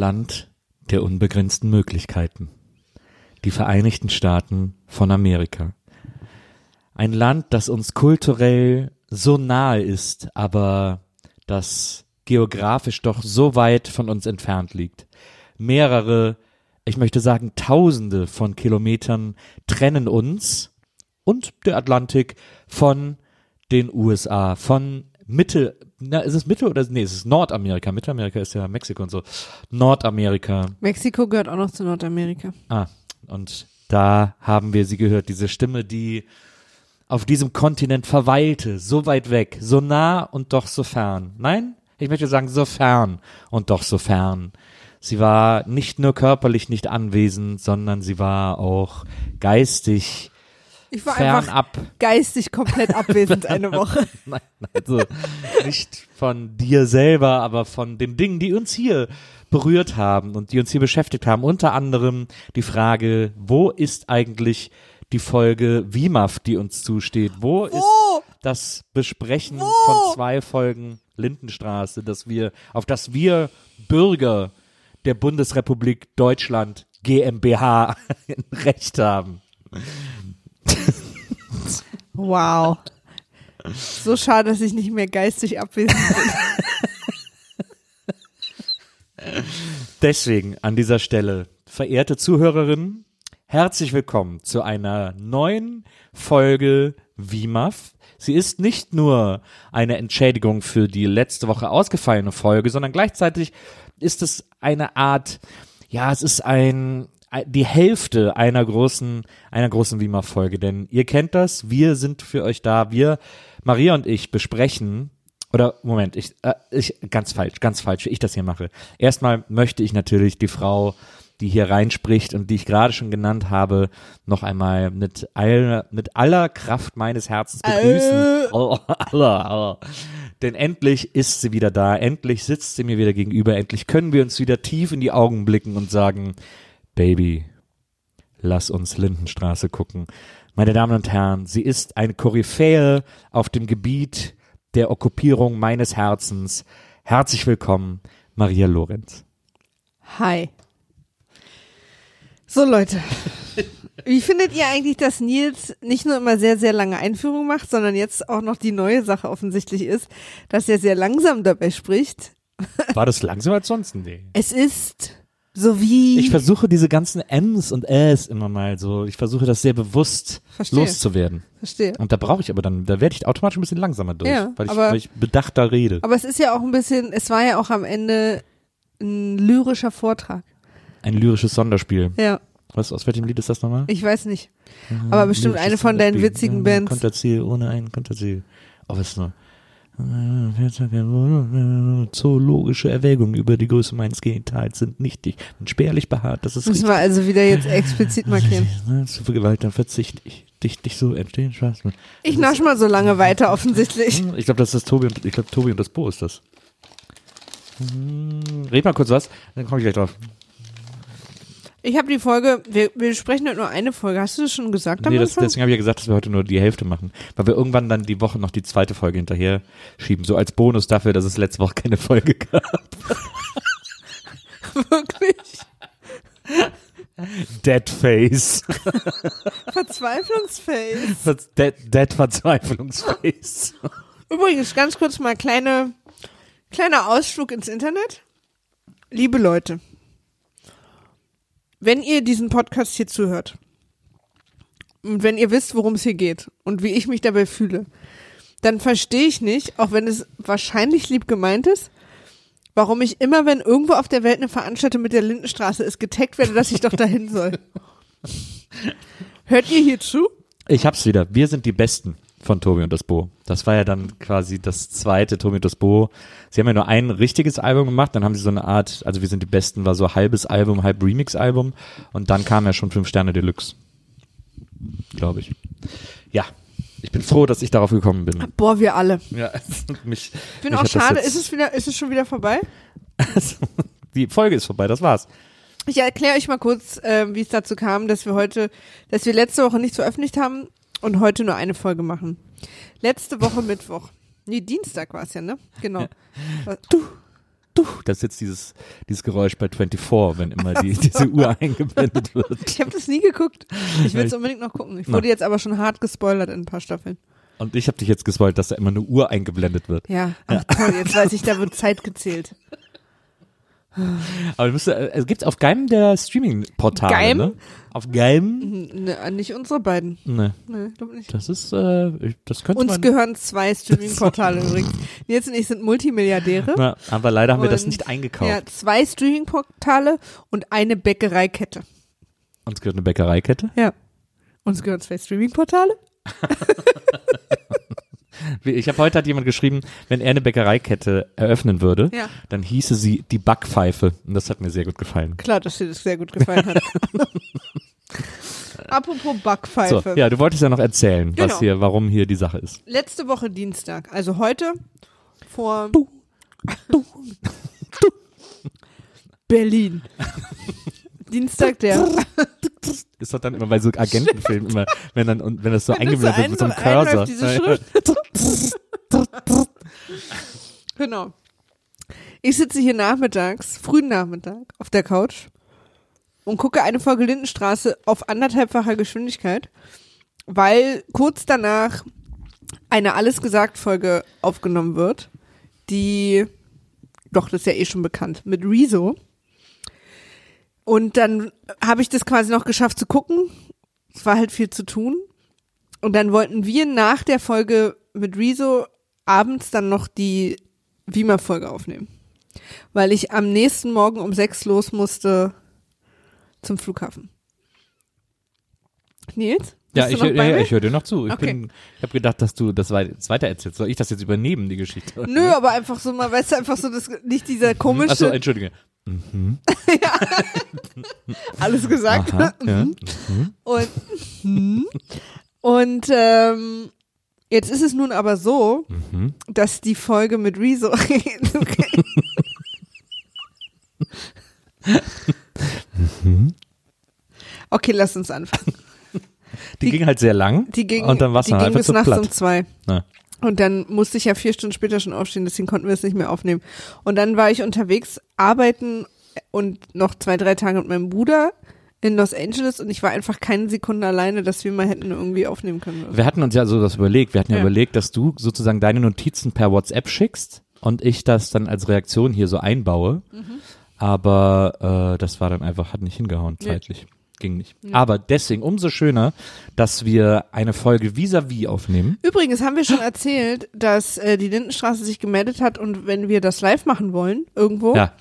Land der unbegrenzten Möglichkeiten. Die Vereinigten Staaten von Amerika. Ein Land, das uns kulturell so nahe ist, aber das geografisch doch so weit von uns entfernt liegt. Mehrere, ich möchte sagen Tausende von Kilometern trennen uns und der Atlantik von den USA, von Mitte, na, ist es Mitte oder, nee, es ist Nordamerika. Mittelamerika ist ja Mexiko und so. Nordamerika. Mexiko gehört auch noch zu Nordamerika. Ah, und da haben wir sie gehört, diese Stimme, die auf diesem Kontinent verweilte, so weit weg, so nah und doch so fern. Nein, ich möchte sagen, so fern und doch so fern. Sie war nicht nur körperlich nicht anwesend, sondern sie war auch geistig Ich war einfach fernab. geistig komplett abwesend eine Woche. Nein, also nicht von dir selber, aber von den Dingen, die uns hier berührt haben und die uns hier beschäftigt haben. Unter anderem die Frage, wo ist eigentlich die Folge WIMAF, die uns zusteht? Wo, ist Wo? das Besprechen Wo? von zwei Folgen Lindenstraße, dass wir, auf das wir Bürger der Bundesrepublik Deutschland GmbH Recht haben? Wow. So schade, dass ich nicht mehr geistig abwesend bin. Deswegen an dieser Stelle, verehrte Zuhörerinnen, herzlich willkommen zu einer neuen Folge WIMAF. Sie ist nicht nur eine Entschädigung für die letzte Woche ausgefallene Folge, sondern gleichzeitig ist es eine Art, ja, es ist ein, die Hälfte einer großen, einer großen WIMAF-Folge, denn ihr kennt das, wir sind für euch da, wir, Maria und ich besprechen oder Moment, ich, äh, ich ganz falsch, ganz falsch, wie ich das hier mache. Erstmal möchte ich natürlich die Frau, die hier reinspricht und die ich gerade schon genannt habe, noch einmal mit aller, mit aller Kraft meines Herzens begrüßen. Oh, aller, aller. Denn endlich ist sie wieder da, endlich sitzt sie mir wieder gegenüber, endlich können wir uns wieder tief in die Augen blicken und sagen, Baby, lass uns Lindenstraße gucken. Meine Damen und Herren, sie ist eine Koryphäe auf dem Gebiet der Okkupierung meines Herzens. Herzlich willkommen, Maria Lorenz. Hi. So Leute, wie findet ihr eigentlich, dass Nils nicht nur immer sehr, sehr lange Einführung macht, sondern jetzt auch noch die neue Sache offensichtlich ist, dass er sehr langsam dabei spricht? War das langsamer als sonst? Nee. Es ist so wie... Ich versuche diese ganzen M's und Äs immer mal so, ich versuche das sehr bewusst Verstehe. loszuwerden. Verstehe. Und da brauche ich aber dann, da werde ich automatisch ein bisschen langsamer durch, Ja, weil, ich, aber- weil ich bedachter rede. Aber es ist ja auch ein bisschen, es war ja auch am Ende ein lyrischer Vortrag. Ein lyrisches Sonderspiel. Ja, Was, aus welchem Lied ist das nochmal? ich weiß nicht. Aber bestimmt eine von deinen witzigen Bands. Konterziel, ohne ein Konterziel. Oh, was ist noch? Zoologische Erwägungen über die Größe meines Genitals sind nichtig und spärlich behaart. Das ist Müssen wir also wieder jetzt explizit markieren. Zu viel Gewalt, dann verzichte ich. Dich, dich so entstehen, Spaß. Ich nasch mal so lange weiter, offensichtlich. Ich glaube, das ist Tobi und ich glaube Tobi und das Bo ist das. Hm, Red mal kurz was, dann komme ich gleich drauf. Ich habe die Folge, wir, wir sprechen heute nur eine Folge. Hast du das schon gesagt am Nee, das, deswegen habe ich ja gesagt, dass wir heute nur die Hälfte machen. Weil wir irgendwann dann die Woche noch die zweite Folge hinterher schieben. So als Bonus dafür, dass es letzte Woche keine Folge gab. Wirklich? Dead Face. Verzweiflungsface. Dead, Dead Verzweiflungsface. Übrigens, ganz kurz mal kleine, kleiner Ausflug ins Internet. Liebe Leute, wenn ihr diesen Podcast hier zuhört und wenn ihr wisst, worum es hier geht und wie ich mich dabei fühle, dann verstehe ich nicht, auch wenn es wahrscheinlich lieb gemeint ist, warum ich immer, wenn irgendwo auf der Welt eine Veranstaltung mit der Lindenstraße ist, getaggt werde, dass ich doch dahin soll. Hört ihr hier zu? Ich hab's wieder. Wir sind die Besten von Tobi und das Bo. Das war ja dann quasi das zweite Tobi und das Bo. Sie haben ja nur ein richtiges Album gemacht, dann haben sie so eine Art, also wir sind die Besten, war so halbes Album, halb Remix-Album und dann kam ja schon fünf Sterne Deluxe. Glaube ich. Ja. Ich bin froh, dass ich darauf gekommen bin. Boah, wir alle. Ja, mich, Ich bin mich auch schade. Ist es wieder, ist es schon wieder vorbei? Die Folge ist vorbei, das war's. Ich erkläre euch mal kurz, ähm, wie es dazu kam, dass wir heute, dass wir letzte Woche nicht veröffentlicht haben und heute nur eine Folge machen. Letzte Woche Mittwoch. Nee, Dienstag war es ja, ne? Genau. Du, Das ist jetzt dieses, dieses Geräusch bei 24, wenn immer die, diese Uhr eingeblendet wird. Ich habe das nie geguckt. Ich will es unbedingt noch gucken. Ich wurde jetzt aber schon hart gespoilert in ein paar Staffeln. Und ich habe dich jetzt gespoilt, dass da immer eine Uhr eingeblendet wird. Ja, ach toll, jetzt weiß ich, da wird Zeit gezählt. Aber musst, äh, es gibt's auf keinem der Streaming-Portale, Geim? ne? Auf Geim? Ne, nicht unsere beiden. Ne, Nee, glaub nicht. das ist, äh, ich- das könnte Uns man. gehören zwei Streaming-Portale übrigens. Nils und ich sind Multimilliardäre. Na, aber leider haben wir das Und- nicht eingekauft. Ja, zwei Streaming-Portale und eine Bäckereikette. Uns gehört eine Bäckereikette. Ja. Uns gehören zwei Streaming-Portale. Ich habe heute hat jemand geschrieben, wenn er eine Bäckereikette eröffnen würde, Ja. dann hieße sie die Backpfeife. Und das hat mir sehr gut gefallen. Klar, dass dir das sehr gut gefallen hat. Apropos So, Backpfeife. ja, du wolltest ja noch erzählen, Genau. was hier, warum hier die Sache ist. Letzte Woche Dienstag, also heute vor Berlin. Dienstag der Ist doch dann immer bei so Agentenfilmen immer, wenn dann und wenn das so eingeblendet wird mit so einem ein- Cursor. einläuft, diese Schrift. genau. Ich sitze hier nachmittags, frühen Nachmittag, auf der Couch und gucke eine Folge Lindenstraße auf anderthalbfacher Geschwindigkeit, weil kurz danach eine Alles gesagt Folge aufgenommen wird, die, doch, das ist ja eh schon bekannt, mit Rezo. Und dann habe ich das quasi noch geschafft zu gucken. Es war halt viel zu tun. Und dann wollten wir nach der Folge mit Rezo abends dann noch die Wiemer-Folge aufnehmen. Weil ich am nächsten Morgen um sechs los musste zum Flughafen. Nils? Ja, ich, noch ja, ich höre dir noch zu. Ich Okay. bin, ich habe gedacht, dass du das wei- das weiter erzählst. Soll ich das jetzt übernehmen, die Geschichte? Nö, aber einfach so mal, weißt du, einfach so das, nicht dieser komische, Achso, entschuldige. alles gesagt. Aha, ja. Und, mhm. und ähm, jetzt ist es nun aber so, Mhm. dass die Folge mit Rezo. okay, lass uns anfangen. Die, Die- ging halt sehr lang. Die ging, und dann dann ging einfach bis nachts um zwei. Ja. Und dann musste ich ja vier Stunden später schon aufstehen, deswegen konnten wir es nicht mehr aufnehmen. Und dann war ich unterwegs, arbeiten und noch zwei, drei Tage mit meinem Bruder in Los Angeles und ich war einfach keine Sekunde alleine, dass wir mal hätten irgendwie aufnehmen können. Wir hatten uns ja so das überlegt. Wir hatten ja, Ja. überlegt, dass du sozusagen deine Notizen per WhatsApp schickst und ich das dann als Reaktion hier so einbaue. Mhm. Aber äh, das war dann einfach, hat nicht hingehauen Nee. Ging nicht. Aber deswegen umso schöner, dass wir eine Folge vis-à-vis aufnehmen. Übrigens haben wir schon erzählt, dass äh, die Lindenstraße sich gemeldet hat und wenn wir das live machen wollen, irgendwo, Ja,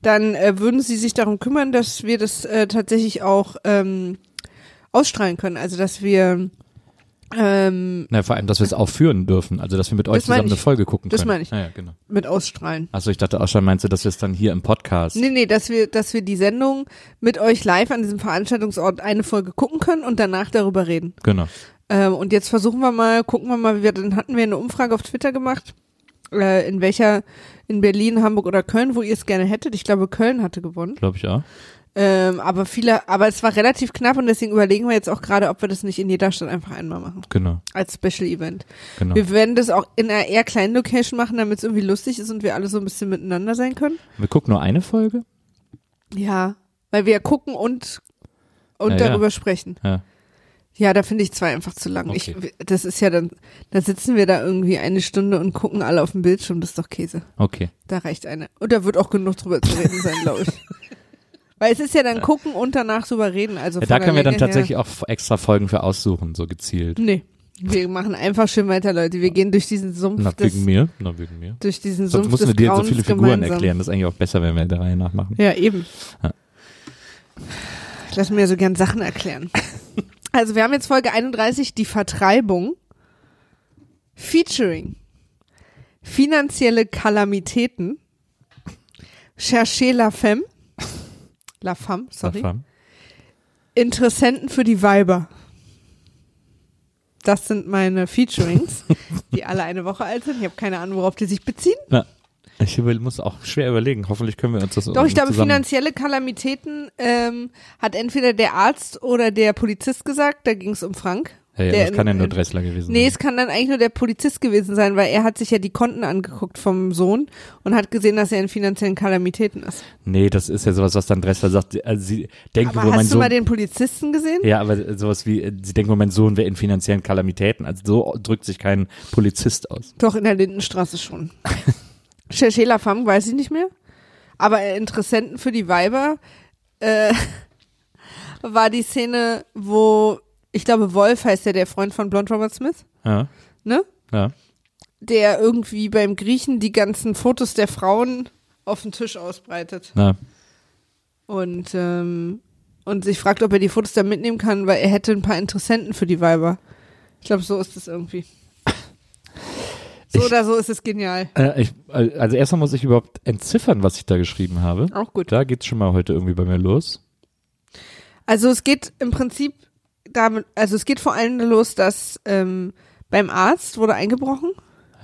dann äh, würden sie sich darum kümmern, dass wir das äh, tatsächlich auch ähm, ausstrahlen können. Also dass wir ähm, na, vor allem, dass wir es aufführen dürfen. Also, dass wir mit euch Das zusammen eine ich. Folge gucken Das können. meine ich. Ja, ja, genau. mit ausstrahlen. Achso, ich dachte auch schon, meinst du, dass wir es dann hier im Podcast. Nee, nee, dass wir, dass wir die Sendung mit euch live an diesem Veranstaltungsort eine Folge gucken können und danach darüber reden. Genau. Ähm, und jetzt versuchen wir mal, gucken wir mal, wie wir, dann hatten wir eine Umfrage auf Twitter gemacht, äh, in welcher, in Berlin, Hamburg oder Köln, wo ihr es gerne hättet. Ich glaube, Köln hatte gewonnen. Glaube ich auch. Ähm, aber viele, aber es war relativ knapp und deswegen überlegen wir jetzt auch gerade, ob wir das nicht in jeder Stadt einfach einmal machen. Genau. Als Special Event. Genau. Wir werden das auch in einer eher kleinen Location machen, damit es irgendwie lustig ist und wir alle so ein bisschen miteinander sein können. Wir gucken nur eine Folge. Ja, weil wir gucken und und Ja, ja. darüber sprechen. Ja. Ja, da finde ich zwei einfach zu lang. Okay. Ich, das ist ja dann, da sitzen wir da irgendwie eine Stunde und gucken alle auf dem Bildschirm, das ist doch Käse. Okay. Da reicht eine. Und da wird auch genug drüber zu reden sein, glaube ich. Weil es ist ja dann gucken und danach drüber reden. Also Ja, da können wir dann tatsächlich auch extra Folgen für aussuchen, so gezielt. Nee. Wir machen einfach schön weiter, Leute. Wir gehen durch diesen Sumpf Na, des, wegen mir. Na, wegen mir. durch diesen Sonst Sumpf müssen wir des dir so Grauens viele Figuren gemeinsam. erklären. Das ist eigentlich auch besser, wenn wir der Reihe nach machen. Ja, eben. Ja. Ich lasse mir so gern Sachen erklären. Also wir haben jetzt Folge 31, die Vertreibung. Featuring. Finanzielle Kalamitäten. Cherchez la femme. La femme, sorry. Erfahren. Interessenten für die Weiber. Das sind meine Featurings, die alle eine Woche alt sind. Ich habe keine Ahnung, worauf die sich beziehen. Na, ich muss auch schwer überlegen. Hoffentlich können wir uns das Doch, ich glaube, finanzielle Kalamitäten ähm, hat entweder der Arzt oder der Polizist gesagt. Da ging es um Frank Ja, Der das kann ja nur Dressler gewesen Nee, sein. es kann dann eigentlich nur der Polizist gewesen sein, weil er hat sich ja die Konten angeguckt vom Sohn und hat gesehen, dass er in finanziellen Kalamitäten ist. Nee, das ist ja sowas, was dann Dressler sagt. Also sie denken Aber mein hast du Sohn. mal den Polizisten gesehen? ja, aber sowas wie, sie denken mein Sohn wäre in finanziellen Kalamitäten. Also so drückt sich kein Polizist aus. Doch, in der Lindenstraße schon. Schela Fam weiß ich nicht mehr. Aber äh, Interessenten für die Weiber äh, war die Szene, wo, ich glaube, Wolf heißt ja der Freund von Blond Robert Smith, Ja, ne? ja. Der irgendwie beim Griechen die ganzen Fotos der Frauen auf den Tisch ausbreitet. Na, Und, ähm, und sich fragt, ob er die Fotos da mitnehmen kann, weil er hätte ein paar Interessenten für die Weiber. Ich glaube, so ist es irgendwie. So Ich- oder so ist es genial. äh, ich, also erstmal muss ich überhaupt entziffern, was ich da geschrieben habe. Auch gut. Da geht's schon mal heute irgendwie bei mir los. Also es geht im Prinzip damit, also es geht vor allem los, dass ähm, beim Arzt wurde eingebrochen,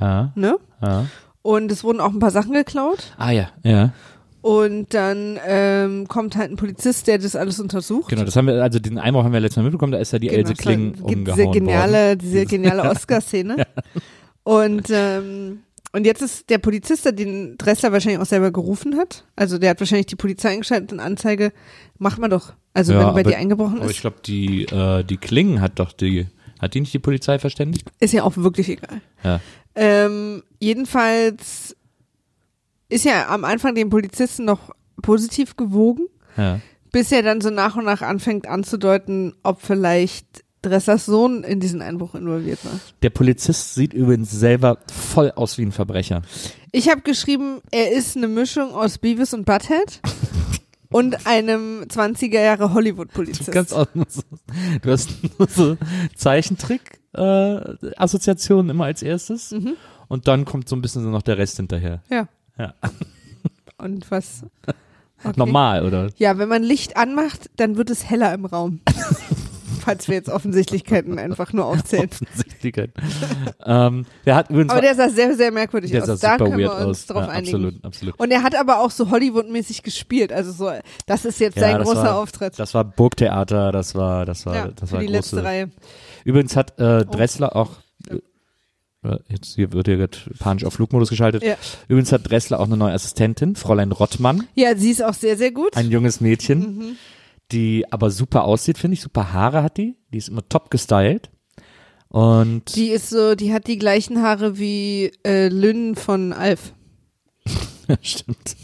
Ja, ne? ja. Und es wurden auch ein paar Sachen geklaut. Ah ja, ja. Und dann ähm, kommt halt ein Polizist, der das alles untersucht. Genau, das haben wir, also den Einbruch haben wir letztes Mal mitbekommen, da ist ja die Genau, Else es Kling gibt umgehauen diese geniale, worden. diese geniale Oscar-Szene. Und ähm, und jetzt ist der Polizist, der den Dressler wahrscheinlich auch selber gerufen hat. Also der hat wahrscheinlich die Polizei eingeschaltet und Anzeige macht man doch. Also Ja, wenn bei aber- dir eingebrochen Aber ich ist, glaube, die, äh, die Kling hat doch die, hat die nicht die Polizei verständigt? ist ja auch wirklich egal. Ja. Ähm, jedenfalls ist ja am Anfang den Polizisten noch positiv gewogen, Ja. bis er dann so nach und nach anfängt anzudeuten, ob vielleicht Dresslers Sohn in diesen Einbruch involviert war. Der Polizist sieht übrigens selber voll aus wie ein Verbrecher. Ich habe geschrieben, er ist eine Mischung aus Beavis und Butthead und einem 20er Jahre Hollywood-Polizist. Ganz aus, du hast nur so Zeichentrick-Assoziationen immer als erstes. Mhm. Und dann kommt so ein bisschen so noch der Rest hinterher. Ja. Ja. Und was? Okay. Normal, oder? Ja, wenn man Licht anmacht, dann wird es heller im Raum. Falls wir jetzt Offensichtlichkeiten einfach nur aufzählen. Offensichtlichkeit. ähm, der hat übrigens Aber der sah sehr, sehr merkwürdig der aus. sah Da super können wir weird uns aus. drauf ja, einigen. absolut, absolut. Und er hat aber auch so Hollywood-mäßig gespielt. Also so, das ist jetzt sein das großer war, Auftritt. Das war Burgtheater, das war, das war, ja, das war die große. letzte Reihe. Übrigens hat äh, Dressler auch äh, jetzt hier wird hier gerade panisch auf Flugmodus geschaltet. Ja. Übrigens hat Dressler auch eine neue Assistentin, Fräulein Rottmann, ja, sie ist auch sehr, sehr gut. ein junges Mädchen, Mhm. Die aber super aussieht, finde ich. Super Haare hat die. Die ist immer top gestylt. Und Die ist so, die hat die gleichen Haare wie äh, Lynn von Alf. stimmt.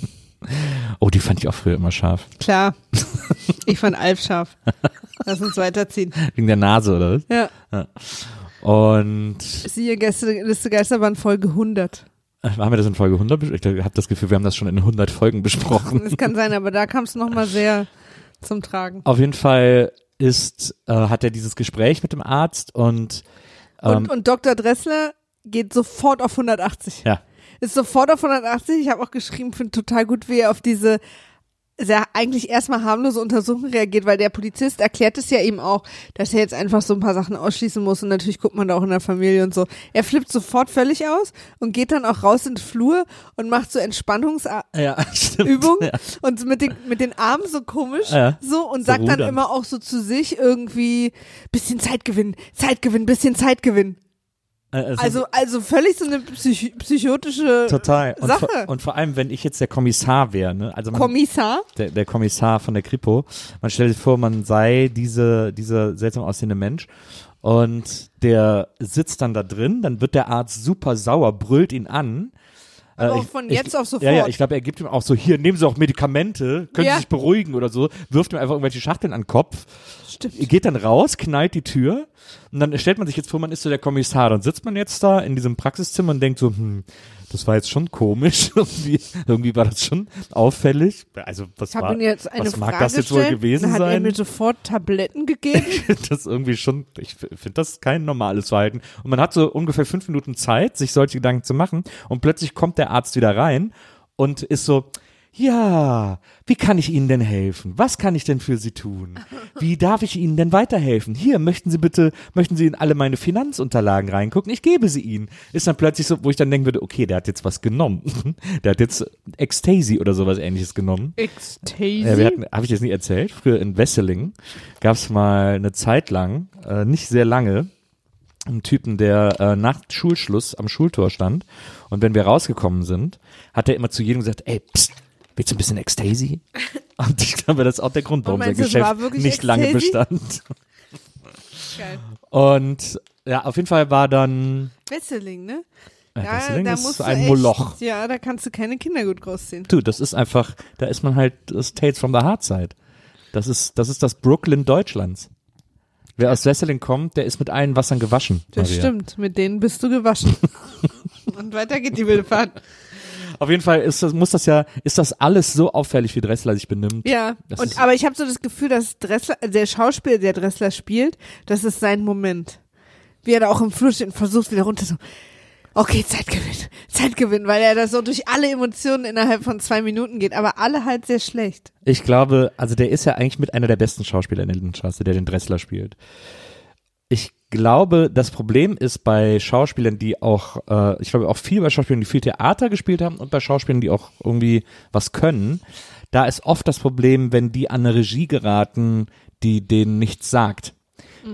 Oh, die fand ich auch früher immer scharf. Klar. Ich fand Alf scharf. Lass uns weiterziehen. Wegen der Nase, oder was? Ja. Und Siehe Liste Geisterbahn Folge 100. äh, haben wir das in Folge 100 besprochen? Ich habe das Gefühl, wir haben das schon in 100 Folgen besprochen. Das kann sein, aber da kam es nochmal sehr zum Tragen. Auf jeden Fall ist, äh, hat er dieses Gespräch mit dem Arzt und, ähm, Und, und Dr. Dressler geht sofort auf 180. ja, Ist sofort auf 180. Ich habe auch geschrieben, finde total gut, wie er auf diese sehr eigentlich erstmal harmlose Untersuchung reagiert, weil der Polizist erklärt es ja eben auch, dass er jetzt einfach so ein paar Sachen ausschließen muss und natürlich guckt man da auch in der Familie und so. Er flippt sofort völlig aus und geht dann auch raus in den Flur und macht so Entspannungsübungen ja, stimmt. Ja. und mit den, mit den Armen so komisch Ja. so und So sagt dann rudern. immer auch so zu sich irgendwie bisschen Zeit gewinnen, Zeit gewinnen, bisschen Zeit Äh, es ist Also, also völlig so eine psych psychotische total. Und Sache. vor, und vor allem, wenn ich jetzt der Kommissar wäre, ne? Also man, Kommissar. der, der Kommissar von der Kripo, man stellt sich vor, man sei diese, dieser seltsam aussehende Mensch und der sitzt dann da drin, dann wird der Arzt super sauer, brüllt ihn an. Aber Äh, auch ich- von ich- jetzt auf sofort. Ja, ja, ich glaube, er gibt ihm auch so, hier, nehmen Sie auch Medikamente, können Ja. Sie sich beruhigen oder so, wirft ihm einfach irgendwelche Schachteln an den Kopf, Stimmt. geht dann raus, knallt die Tür und dann stellt man sich jetzt vor, man ist so der Kommissar. Dann sitzt man jetzt da in diesem Praxiszimmer und denkt so, hm, das war jetzt schon komisch. irgendwie, irgendwie war das schon auffällig. Also was Ich habe war, ihm jetzt eine was Frage mag das jetzt wohl gewesen dann hat er sein? mir sofort Tabletten gegeben. Ich finde das irgendwie schon, ich finde das kein normales Verhalten. Und man hat so ungefähr fünf Minuten Zeit, sich solche Gedanken zu machen. Und plötzlich kommt der Arzt wieder rein und ist so, ja, wie kann ich Ihnen denn helfen? Was kann ich denn für Sie tun? Wie darf ich Ihnen denn weiterhelfen? Hier, möchten Sie bitte, möchten Sie in alle meine Finanzunterlagen reingucken? Ich gebe sie Ihnen. Ist dann plötzlich so, wo ich dann denken würde, okay, der hat jetzt was genommen. Der hat jetzt Ecstasy oder sowas ähnliches genommen. Ecstasy. Ja, wir hatten, habe ich jetzt nicht erzählt, früher in Wesseling gab es mal eine Zeit lang, äh, nicht sehr lange, einen Typen, der äh, nach Schulschluss am Schultor stand. Und wenn wir rausgekommen sind, hat er immer zu jedem gesagt, ey, pst, willst du ein bisschen Ecstasy? Und ich glaube, das ist auch der Grund, warum sein meinst war Geschäft nicht lange Ecstasy? bestand. Geil. Und ja, auf jeden Fall war dann Wesseling, ne? Ja, Wesseling da ist musst du ein echt, Moloch. Ja, da kannst du keine Kinder gut großziehen. Du, das ist einfach, da ist man halt das Tales from the Hard Side. Das ist, das ist das Brooklyn Deutschlands. Wer aus Wesseling kommt, der ist mit allen Wassern gewaschen. Das Maria. stimmt, mit denen bist du gewaschen. Und weiter geht die wilde Fahrt. Auf jeden Fall ist das, muss das ja, ist das alles so auffällig, wie Dressler sich benimmt. Ja, Das und aber ich habe so das Gefühl, dass Dressler, der Schauspieler, der Dressler spielt, das ist sein Moment. Wie er da auch im Flur steht und versucht wieder runter so, okay, Zeitgewinn, Zeitgewinn, weil er da so durch alle Emotionen innerhalb von zwei Minuten geht, aber alle halt sehr schlecht. Ich glaube, also der ist ja eigentlich mit einer der besten Schauspieler in der Lindenstraße, der den Dressler spielt. Ich glaube, das Problem ist bei Schauspielern, die auch, äh, ich glaube auch viel bei Schauspielern, die viel Theater gespielt haben und bei Schauspielern, die auch irgendwie was können, da ist oft das Problem, wenn die an eine Regie geraten, die denen nichts sagt.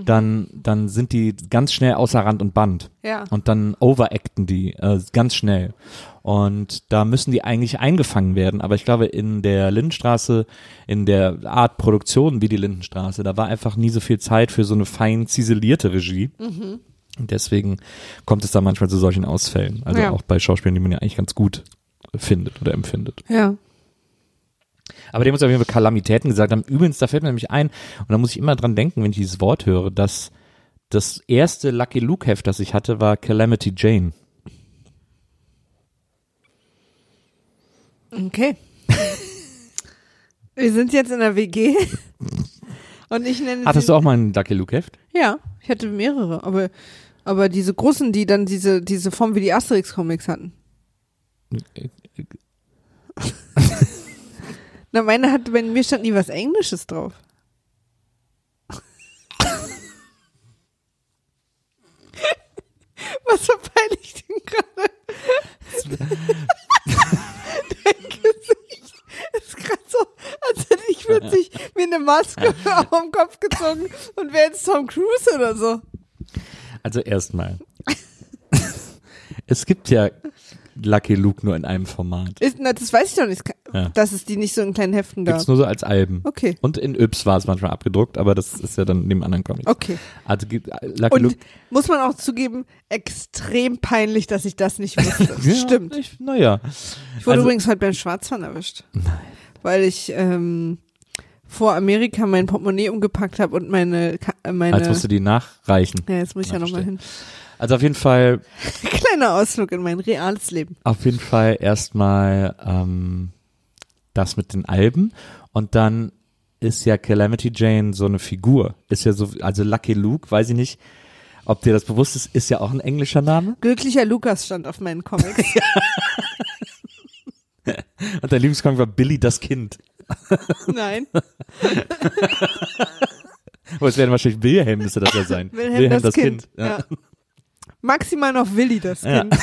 Dann, dann sind die ganz schnell außer Rand und Band. Ja. Und dann overacten die äh, ganz schnell. Und da müssen die eigentlich eingefangen werden. Aber ich glaube, in der Lindenstraße, in der Art Produktion wie die Lindenstraße, da war einfach nie so viel Zeit für so eine fein ziselierte Regie. Und deswegen kommt es da manchmal zu solchen Ausfällen. Also Ja. auch bei Schauspielern, die man ja eigentlich ganz gut findet oder empfindet. Ja. Aber dem muss auf jeden Fall Kalamitäten gesagt haben. Übrigens, da fällt mir nämlich ein, und da muss ich immer dran denken, wenn ich dieses Wort höre, dass das erste Lucky Luke Heft, das ich hatte, war Calamity Jane. Okay. Wir sind jetzt in der WG. Und ich nenne Hattest du auch mal ein Lucky Luke Heft? Ja, ich hatte mehrere, aber, aber diese großen, die dann diese, diese Form wie die Asterix-Comics hatten. Na, meine hatte, bei mir stand nie was Englisches drauf. Was verpeile ich denn gerade? Dein Gesicht ist gerade so, als hätte ich plötzlich mir eine Maske auf den Kopf gezogen und wäre jetzt Tom Cruise oder so. Also erstmal. es gibt ja Lucky Luke nur in einem Format. Ist, na, das weiß ich doch nicht, Ja. dass es die nicht so in kleinen Heften gab. Gibt's nur so als Alben. Okay. Und in Yps war es manchmal abgedruckt, aber das ist ja dann neben anderen Comics. Okay. Also Lucky Und Luke. muss man auch zugeben, extrem peinlich, dass ich das nicht wusste. Ja, Stimmt. Ich, naja. Ich wurde Also- übrigens heute beim Schwarzfahren erwischt. Nein. Weil ich ähm, vor Amerika mein Portemonnaie umgepackt habe und meine, äh, meine Als musst du die nachreichen. ja, jetzt muss ich ja nochmal hin. Also auf jeden Fall Kleiner Ausflug in mein reales Leben. auf jeden Fall erstmal ähm, das mit den Alben und dann ist ja Calamity Jane so eine Figur. Ist ja so, also Lucky Luke, weiß ich nicht, ob dir das bewusst ist, ist ja auch ein englischer Name. Glücklicher Lukas stand auf meinen Comics. Und dein Lieblingscomic war Billy das Kind. Nein. Oh, es wäre wahrscheinlich Wilhelm müsste das ja sein. Wilhelm, das, Kind. Ja. Ja. Maximal noch Willi das Ja. Kind.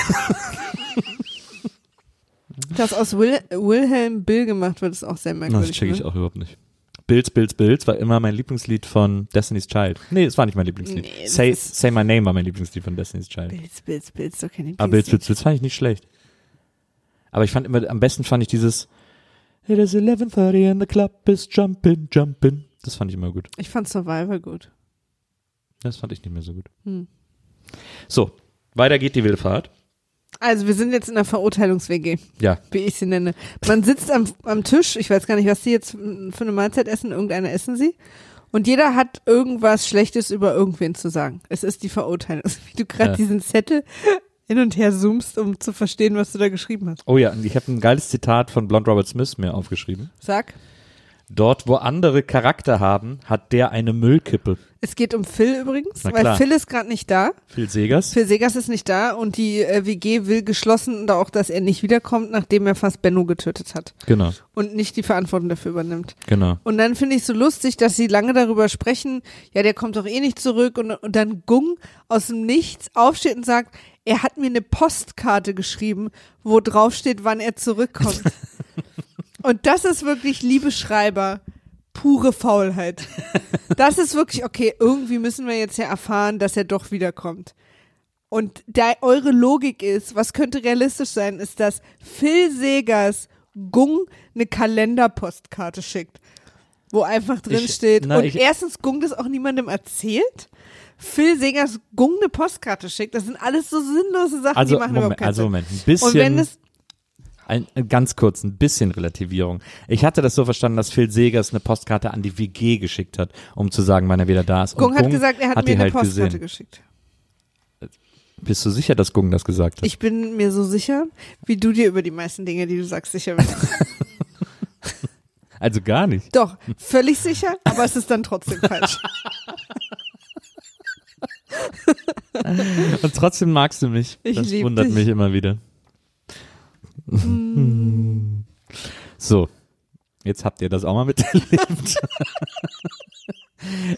Dass aus Wil Wilhelm Bill gemacht wird, ist auch sehr Das merkwürdig. check ich ne? auch überhaupt nicht. Bills, Bills, Bills war immer mein Lieblingslied von Destiny's Child. Nee, es war nicht mein Lieblingslied. Nee, das Say, Say My Name war mein Lieblingslied von Destiny's Child. Bills, Bills, Bills, doch keine Aber Bills, Bills, Bills fand ich nicht schlecht. Aber ich fand immer, am besten fand ich dieses It is 11.30 and the club is jumping, jumping. Das fand ich immer gut. Ich fand Survivor gut. Das fand ich nicht mehr so gut. Hm. So, weiter geht die wilde Fahrt. Also wir sind jetzt in der Verurteilungs-WG, Ja, wie ich sie nenne. Man sitzt am, am Tisch, ich weiß gar nicht, was sie jetzt für eine Mahlzeit essen, irgendeine essen sie. Und jeder hat irgendwas Schlechtes über irgendwen zu sagen. Es ist die Verurteilung. Wie du gerade Ja. diesen Zettel hin und her zoomst, um zu verstehen, was du da geschrieben hast. Oh ja, und ich habe ein geiles Zitat von Blond Robert Smith mir aufgeschrieben. Sag. Dort, wo andere Charakter haben, hat der eine Müllkippe. Es geht um Phil übrigens, Na weil klar. Phil ist gerade nicht da. Phil Segers. Phil Segers ist nicht da und die äh, WG will geschlossen und auch, dass er nicht wiederkommt, nachdem er fast Benno getötet hat Genau, und nicht die Verantwortung dafür übernimmt. genau. Und dann finde ich so lustig, dass sie lange darüber sprechen, ja, der kommt doch eh nicht zurück und, und dann Gung aus dem Nichts aufsteht und sagt, er hat mir eine Postkarte geschrieben, wo drauf steht, wann er zurückkommt. und das ist wirklich, liebe Schreiber, pure Faulheit. Das ist wirklich, okay, irgendwie müssen wir jetzt ja erfahren, dass er doch wiederkommt. Und da eure Logik ist, was könnte realistisch sein, ist, dass Phil Segers Gung eine Kalenderpostkarte schickt, wo einfach drin Ich- steht. na, und ich- erstens Gung das auch niemandem erzählt. Phil Segers Gung eine Postkarte schickt. Das sind alles so sinnlose Sachen, die Also machen überhaupt Moment, keinen also. Moment, ein bisschen, Und wenn es ein, ganz kurz, ein bisschen Relativierung. Ich hatte das so verstanden, dass Phil Segers eine Postkarte an die WG geschickt hat, um zu sagen, wann er wieder da ist. Gung hat gesagt, er hat, hat mir eine halt Postkarte gesehen. geschickt. Bist du sicher, dass Gung das gesagt hat? Ich bin mir so sicher, wie du dir über die meisten Dinge, die du sagst, sicher bist. also gar nicht. Doch, völlig sicher, aber es ist dann trotzdem falsch. Und trotzdem magst du mich. Ich das wundert dich. mich immer wieder. so, jetzt habt ihr das auch mal miterlebt.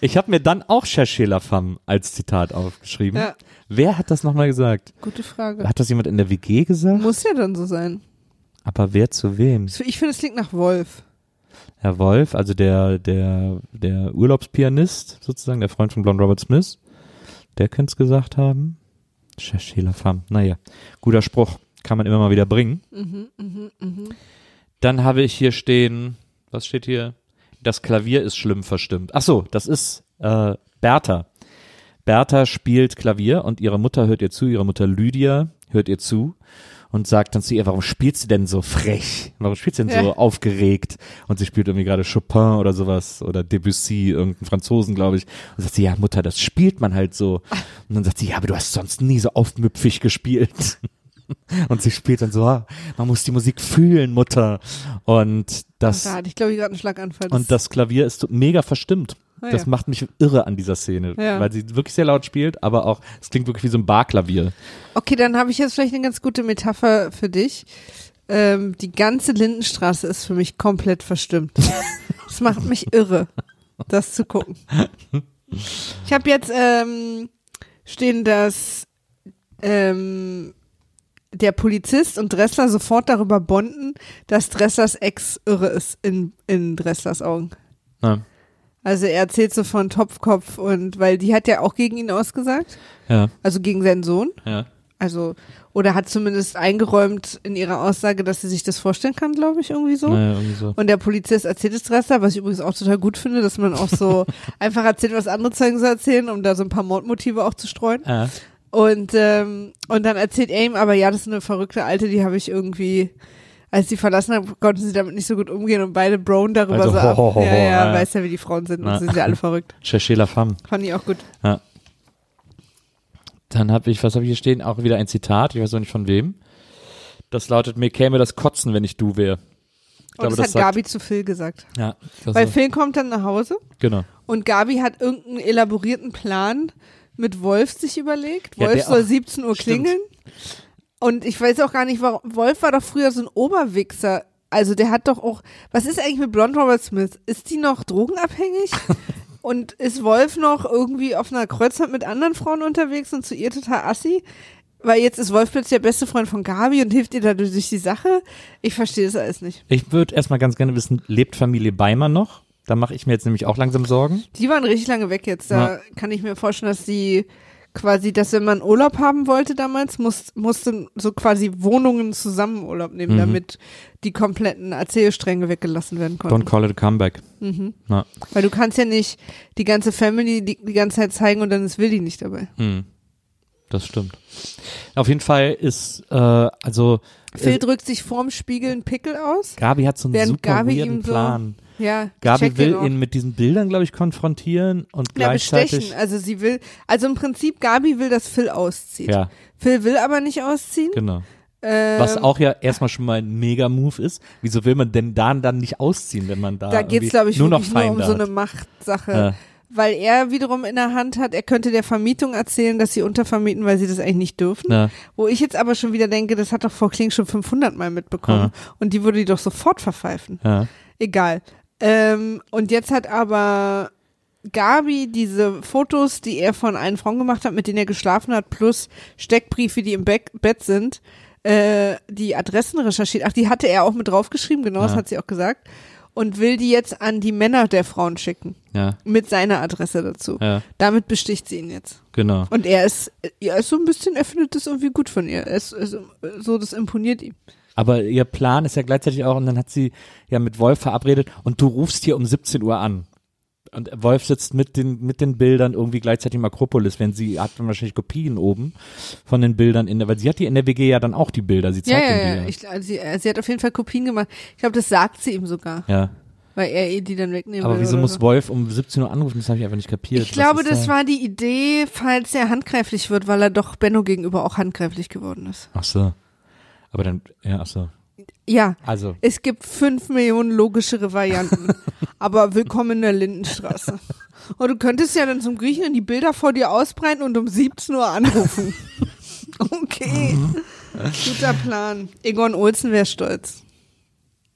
ich habe mir dann auch Cherchez la Femme als Zitat aufgeschrieben. Ja, Wer hat das nochmal gesagt? gute Frage. Hat das jemand in der WG gesagt? Muss ja dann so sein. Aber wer zu wem? Ich finde, es klingt nach Wolf. Herr Wolf, also der, der, der Urlaubspianist sozusagen, der Freund von Blond Robert Smith, der könnte es gesagt haben. Cherchez la Femme. Naja, guter Spruch. Kann man immer mal wieder bringen. Mhm, mhm, mhm. Dann habe ich hier stehen, was steht hier? Das Klavier ist schlimm verstimmt. Ach so, das ist äh, Bertha. Bertha spielt Klavier und ihre Mutter hört ihr zu, ihre Mutter Lydia hört ihr zu und sagt dann zu ihr, warum spielt sie denn so frech? Warum spielt sie denn so Ja. aufgeregt? Und sie spielt irgendwie gerade Chopin oder sowas oder Debussy, irgendeinen Franzosen, glaube ich. Und sagt sie, ja Mutter, das spielt man halt so. Und dann sagt sie, ja, aber du hast sonst nie so aufmüpfig gespielt. Und sie spielt dann so, ah, man muss die Musik fühlen, Mutter. Und das, da hatte ich, glaube ich, gerade einen Schlaganfall. und das Klavier ist mega verstimmt. Ah, Das ja. macht mich irre an dieser Szene, Ja. weil sie wirklich sehr laut spielt, aber auch, es klingt wirklich wie so ein Barklavier. Okay, dann habe ich jetzt vielleicht eine ganz gute Metapher für dich. Ähm, die ganze Lindenstraße ist für mich komplett verstimmt. Das macht mich irre, das zu gucken. Ich habe jetzt ähm, stehen, dass ähm, der Polizist und Dressler sofort darüber bonden, dass Dresslers Ex irre ist in, in Dresslers Augen. Ja, Also er erzählt so von Topfkopf und weil die hat ja auch gegen ihn ausgesagt, ja, also gegen seinen Sohn. ja. Also, oder hat zumindest eingeräumt in ihrer Aussage, dass sie sich das vorstellen kann, glaube ich, irgendwie so. Naja, irgendwie so. Und der Polizist erzählt es Dresser, was ich übrigens auch total gut finde, dass man auch so einfach erzählt, was andere Zeugen so erzählen, um da so ein paar Mordmotive auch zu streuen. Ja, Und, ähm, und dann erzählt er ihm, aber ja, das ist eine verrückte Alte, die habe ich irgendwie, als sie verlassen haben, konnten sie damit nicht so gut umgehen und beide broen darüber Also, so ab. ho, ho, ho, ja, ja, ja. weiß ja, wie die Frauen sind und sie sind ja alle verrückt. Cherchez la Femme. Fand ich auch gut. Dann habe ich, was habe ich hier stehen? Auch wieder ein Zitat, ich weiß auch nicht von wem. Das lautet, mir käme das Kotzen, wenn ich du wäre. Ich Und glaube, das, das hat sagt- Gabi zu Phil gesagt. Ja, Weil Phil kommt dann nach Hause genau. Und Gabi hat irgendeinen elaborierten Plan mit Wolf sich überlegt. Ja, Wolf soll auch- 17 Uhr stimmt. klingeln. Und ich weiß auch gar nicht, warum. Wolf war doch früher so ein Oberwichser. Also der hat doch auch. Was ist eigentlich mit Blond Robert Smith? Ist die noch drogenabhängig? und ist Wolf noch irgendwie auf einer Kreuzfahrt mit anderen Frauen unterwegs und zu ihr total assi? Weil jetzt ist Wolf plötzlich der beste Freund von Gabi und hilft ihr dadurch durch die Sache. Ich verstehe das alles nicht. Ich würde erstmal ganz gerne wissen, lebt Familie Beimer noch? Da mache ich mir jetzt nämlich auch langsam Sorgen. Die waren richtig lange weg jetzt. Da kann ich mir vorstellen, dass die quasi, dass wenn man Urlaub haben wollte damals, muss, musste so quasi Wohnungen zusammen Urlaub nehmen, Mhm. damit die kompletten Erzählstränge weggelassen werden Don't konnten. call it a comeback. Mhm. Na, Weil du kannst ja nicht die ganze Family die, die ganze Zeit zeigen und dann ist Willi nicht dabei. hm. Das stimmt. Auf jeden Fall ist, äh, also Phil äh, drückt sich vorm Spiegel einen Pickel aus. Gabi hat so einen super Gabi weirden so- Plan. Ja, Gabi will ihn mit diesen Bildern, glaube ich, konfrontieren und ja, gleichzeitig. bestechen. Also sie will, also im Prinzip Gabi will, dass Phil auszieht. Ja, Phil will aber nicht ausziehen. genau. Ähm, Was auch ja erstmal schon mal ein Mega-Move ist. Wieso will man denn da dann nicht ausziehen, wenn man da, da geht's glaube ich, nur noch nur um so eine? Machtsache. Ja. Weil er wiederum in der Hand hat, er könnte der Vermietung erzählen, dass sie untervermieten, weil sie das eigentlich nicht dürfen. Ja. Wo ich jetzt aber schon wieder denke, das hat doch Frau Kling schon 500 Mal mitbekommen. Und die würde die doch sofort verpfeifen. Ja. Egal. Ähm, und jetzt hat aber Gabi diese Fotos, die er von allen Frauen gemacht hat, mit denen er geschlafen hat, plus Steckbriefe, die im Be Bett sind, äh, die Adressen recherchiert. Ach, die hatte er auch mit draufgeschrieben, genau, das Ja. hat sie auch gesagt. und will die jetzt an die Männer der Frauen schicken. Ja, Mit seiner Adresse dazu. ja, Damit besticht sie ihn jetzt. genau. Und er ist, er ist so ein bisschen, er findet das irgendwie gut von ihr. Er ist, ist so, das imponiert ihm. Aber ihr Plan ist ja gleichzeitig auch, und dann hat sie ja mit Wolf verabredet und du rufst hier um 17 Uhr an. Und Wolf sitzt mit den, mit den Bildern irgendwie gleichzeitig im Akropolis, wenn sie hat dann wahrscheinlich Kopien oben von den Bildern in der, weil sie hat die in der WG ja dann auch die Bilder, sie Ja, zeigt ja, ja. Bilder. Ich, also sie, sie hat auf jeden Fall Kopien gemacht. Ich glaube, das sagt sie ihm sogar, ja. weil er ihr die dann wegnehmen Aber will. wieso muss so. Wolf um 17 Uhr anrufen? Das habe ich einfach nicht kapiert. Ich glaube, Was das da? war die Idee, falls er handgreiflich wird, weil er doch Benno gegenüber auch handgreiflich geworden ist. Ach so. Aber dann, ja, ach so. Ja, Also, es gibt fünf Millionen logischere Varianten. aber willkommen in der Lindenstraße. Und du könntest ja dann zum Griechen die Bilder vor dir ausbreiten und um 17 Uhr anrufen. Okay. Guter Plan. Egon Olsen wäre stolz.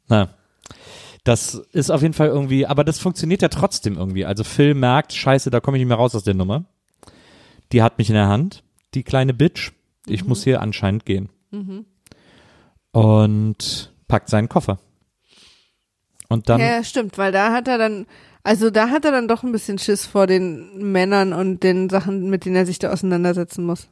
na. Das ist auf jeden Fall irgendwie, aber das funktioniert ja trotzdem irgendwie. Also Phil merkt, scheiße, da komme ich nicht mehr raus aus der Nummer. Die hat mich in der Hand, die kleine Bitch. Ich muss hier anscheinend gehen. Und packt seinen Koffer. Und dann, Ja, stimmt, weil da hat er dann, also da hat er dann doch ein bisschen Schiss vor den Männern und den Sachen, mit denen er sich da auseinandersetzen muss.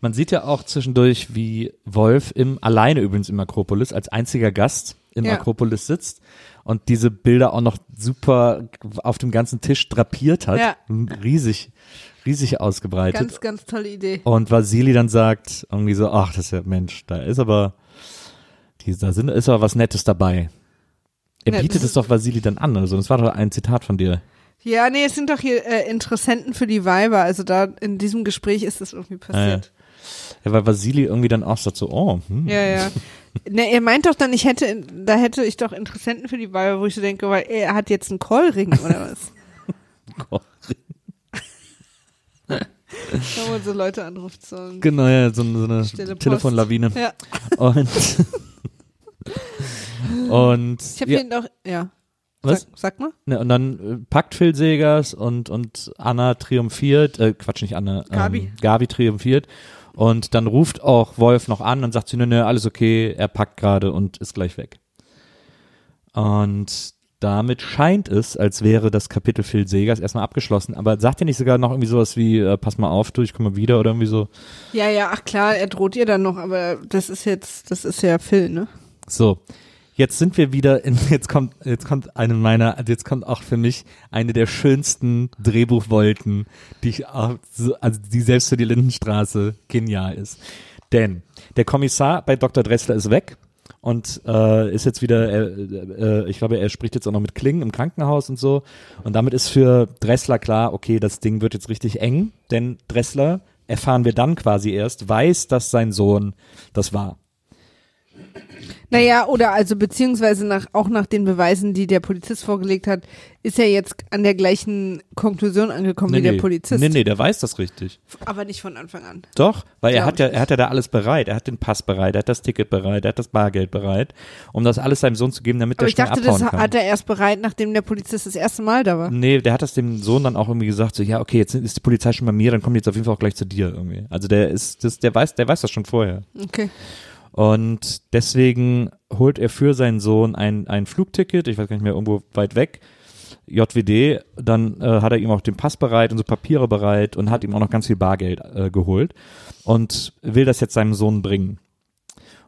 man sieht ja auch zwischendurch, wie Wolf im, alleine übrigens im Akropolis, als einziger Gast im Ja. Akropolis sitzt und diese Bilder auch noch super auf dem ganzen Tisch drapiert hat. Ja. Riesig, riesig ausgebreitet. Ganz, ganz tolle Idee. Und Vasili dann sagt irgendwie so, ach, das ist ja, Mensch, da ist aber, die, da sind, ist aber was Nettes dabei. Er Ja, bietet das es doch Vasili dann an, also das war doch ein Zitat von dir. Ja, nee, es sind doch hier äh, Interessenten für die Weiber. Also da in diesem Gespräch ist das irgendwie passiert. Ja, weil Vasili irgendwie dann auch sagt so, oh, hm, Ja, ja. Ne, er meint doch dann, ich hätte, da hätte ich doch Interessenten für die Weiber, wo ich so denke, weil er hat jetzt einen Callring oder was? Wenn man so Leute anruft, so genau, ja, so, so eine. Telefonlawine. Ja, Und, und, ich habe ja, ihn doch, ja. was? Sag, sag mal. Ne, und dann äh, packt Phil Segers und, und Anna triumphiert, äh, Quatsch, nicht Anna, Gabi. Ähm, Gabi triumphiert. Und dann ruft auch Wolf noch an und sagt sie, nö, nö, alles okay, er packt gerade und ist gleich weg. Und damit scheint es, als wäre das Kapitel Phil Segers erstmal abgeschlossen. Aber sagt er nicht sogar noch irgendwie sowas wie, äh, pass mal auf, du, ich komme wieder oder irgendwie so? Ja, ja, ach klar, er droht ihr dann noch, aber das ist jetzt, das ist ja Phil, ne? So, jetzt sind wir wieder in, jetzt kommt, jetzt kommt eine meiner, also jetzt kommt auch für mich eine der schönsten Drehbuchwolken, die ich auch, so, also die selbst für die Lindenstraße genial ist. Denn der Kommissar bei Dr. Dressler ist weg und äh, ist jetzt wieder, äh, äh, ich glaube, er spricht jetzt auch noch mit Klingen im Krankenhaus und so. Und damit ist für Dressler klar, okay, das Ding wird jetzt richtig eng, denn Dressler, erfahren wir dann quasi erst, weiß, dass sein Sohn das war. Naja, oder also beziehungsweise nach, auch nach den Beweisen, die der Polizist vorgelegt hat, ist er jetzt an der gleichen Konklusion angekommen wie der Polizist. Nee, nee, der weiß das richtig. Aber nicht von Anfang an. Doch, weil er hat ja, ich er hat ja da alles bereit. Er hat den Pass bereit, er hat das Ticket bereit, er hat das Bargeld bereit, um das alles seinem Sohn zu geben, damit Aber er ich schnell dachte, abhauen das kann. hat er erst bereit, nachdem der Polizist das erste Mal da war. Nee, der hat das dem Sohn dann auch irgendwie gesagt, so, ja, okay, jetzt ist die Polizei schon bei mir, dann kommt die jetzt auf jeden Fall auch gleich zu dir irgendwie. Also der ist, das, der weiß, der weiß das schon vorher. Okay. Und deswegen holt er für seinen Sohn ein, ein Flugticket, ich weiß gar nicht mehr, irgendwo weit weg, JWD, dann äh, hat er ihm auch den Pass bereit und so Papiere bereit und hat ihm auch noch ganz viel Bargeld äh, geholt und will das jetzt seinem Sohn bringen.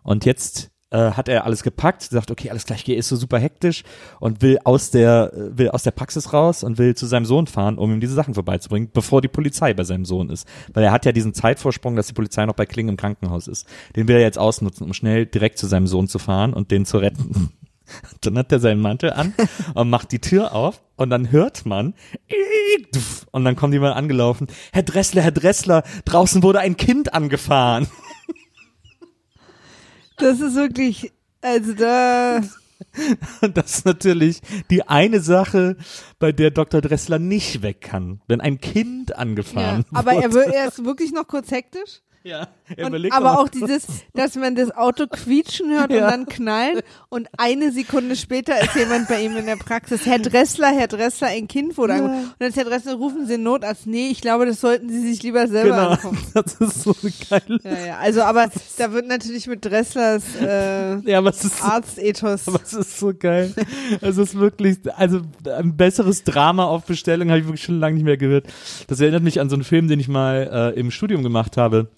Und jetzt äh, hat er alles gepackt, sagt, okay, alles gleich, ist so super hektisch und will aus der, äh, will aus der Praxis raus und will zu seinem Sohn fahren, um ihm diese Sachen vorbeizubringen, bevor die Polizei bei seinem Sohn ist. Weil er hat ja diesen Zeitvorsprung, dass die Polizei noch bei Kling im Krankenhaus ist. Den will er jetzt ausnutzen, um schnell direkt zu seinem Sohn zu fahren und den zu retten. Dann hat er seinen Mantel an und macht die Tür auf und dann hört man und dann kommt jemand angelaufen. Herr Dressler, Herr Dressler, draußen wurde ein Kind angefahren. Das ist wirklich, also da, Und das ist natürlich die eine Sache, bei der Dr. Dressler nicht weg kann. Wenn ein Kind ja. angefahren Aber er, wird. wird, er ist wirklich noch kurz hektisch. Ja. Und, aber auch dieses, dass man das Auto quietschen hört Ja. und dann knallen und eine Sekunde später ist jemand bei ihm in der Praxis. Herr Dressler, Herr Dressler, ein Kind wurde angerufen. Und ist Herr Dressler, rufen Sie Notarzt. Nee, ich glaube, das sollten Sie sich lieber selber Genau, angucken. das ist so geile. Ja, ja, also aber da wird natürlich mit Dresslers äh, Ja, aber es ist so Arztethos. Aber es ist so geil. Es ist wirklich, also ein besseres Drama auf Bestellung habe ich wirklich schon lange nicht mehr gehört. Das erinnert mich an so einen Film, den ich mal äh, im Studium gemacht habe.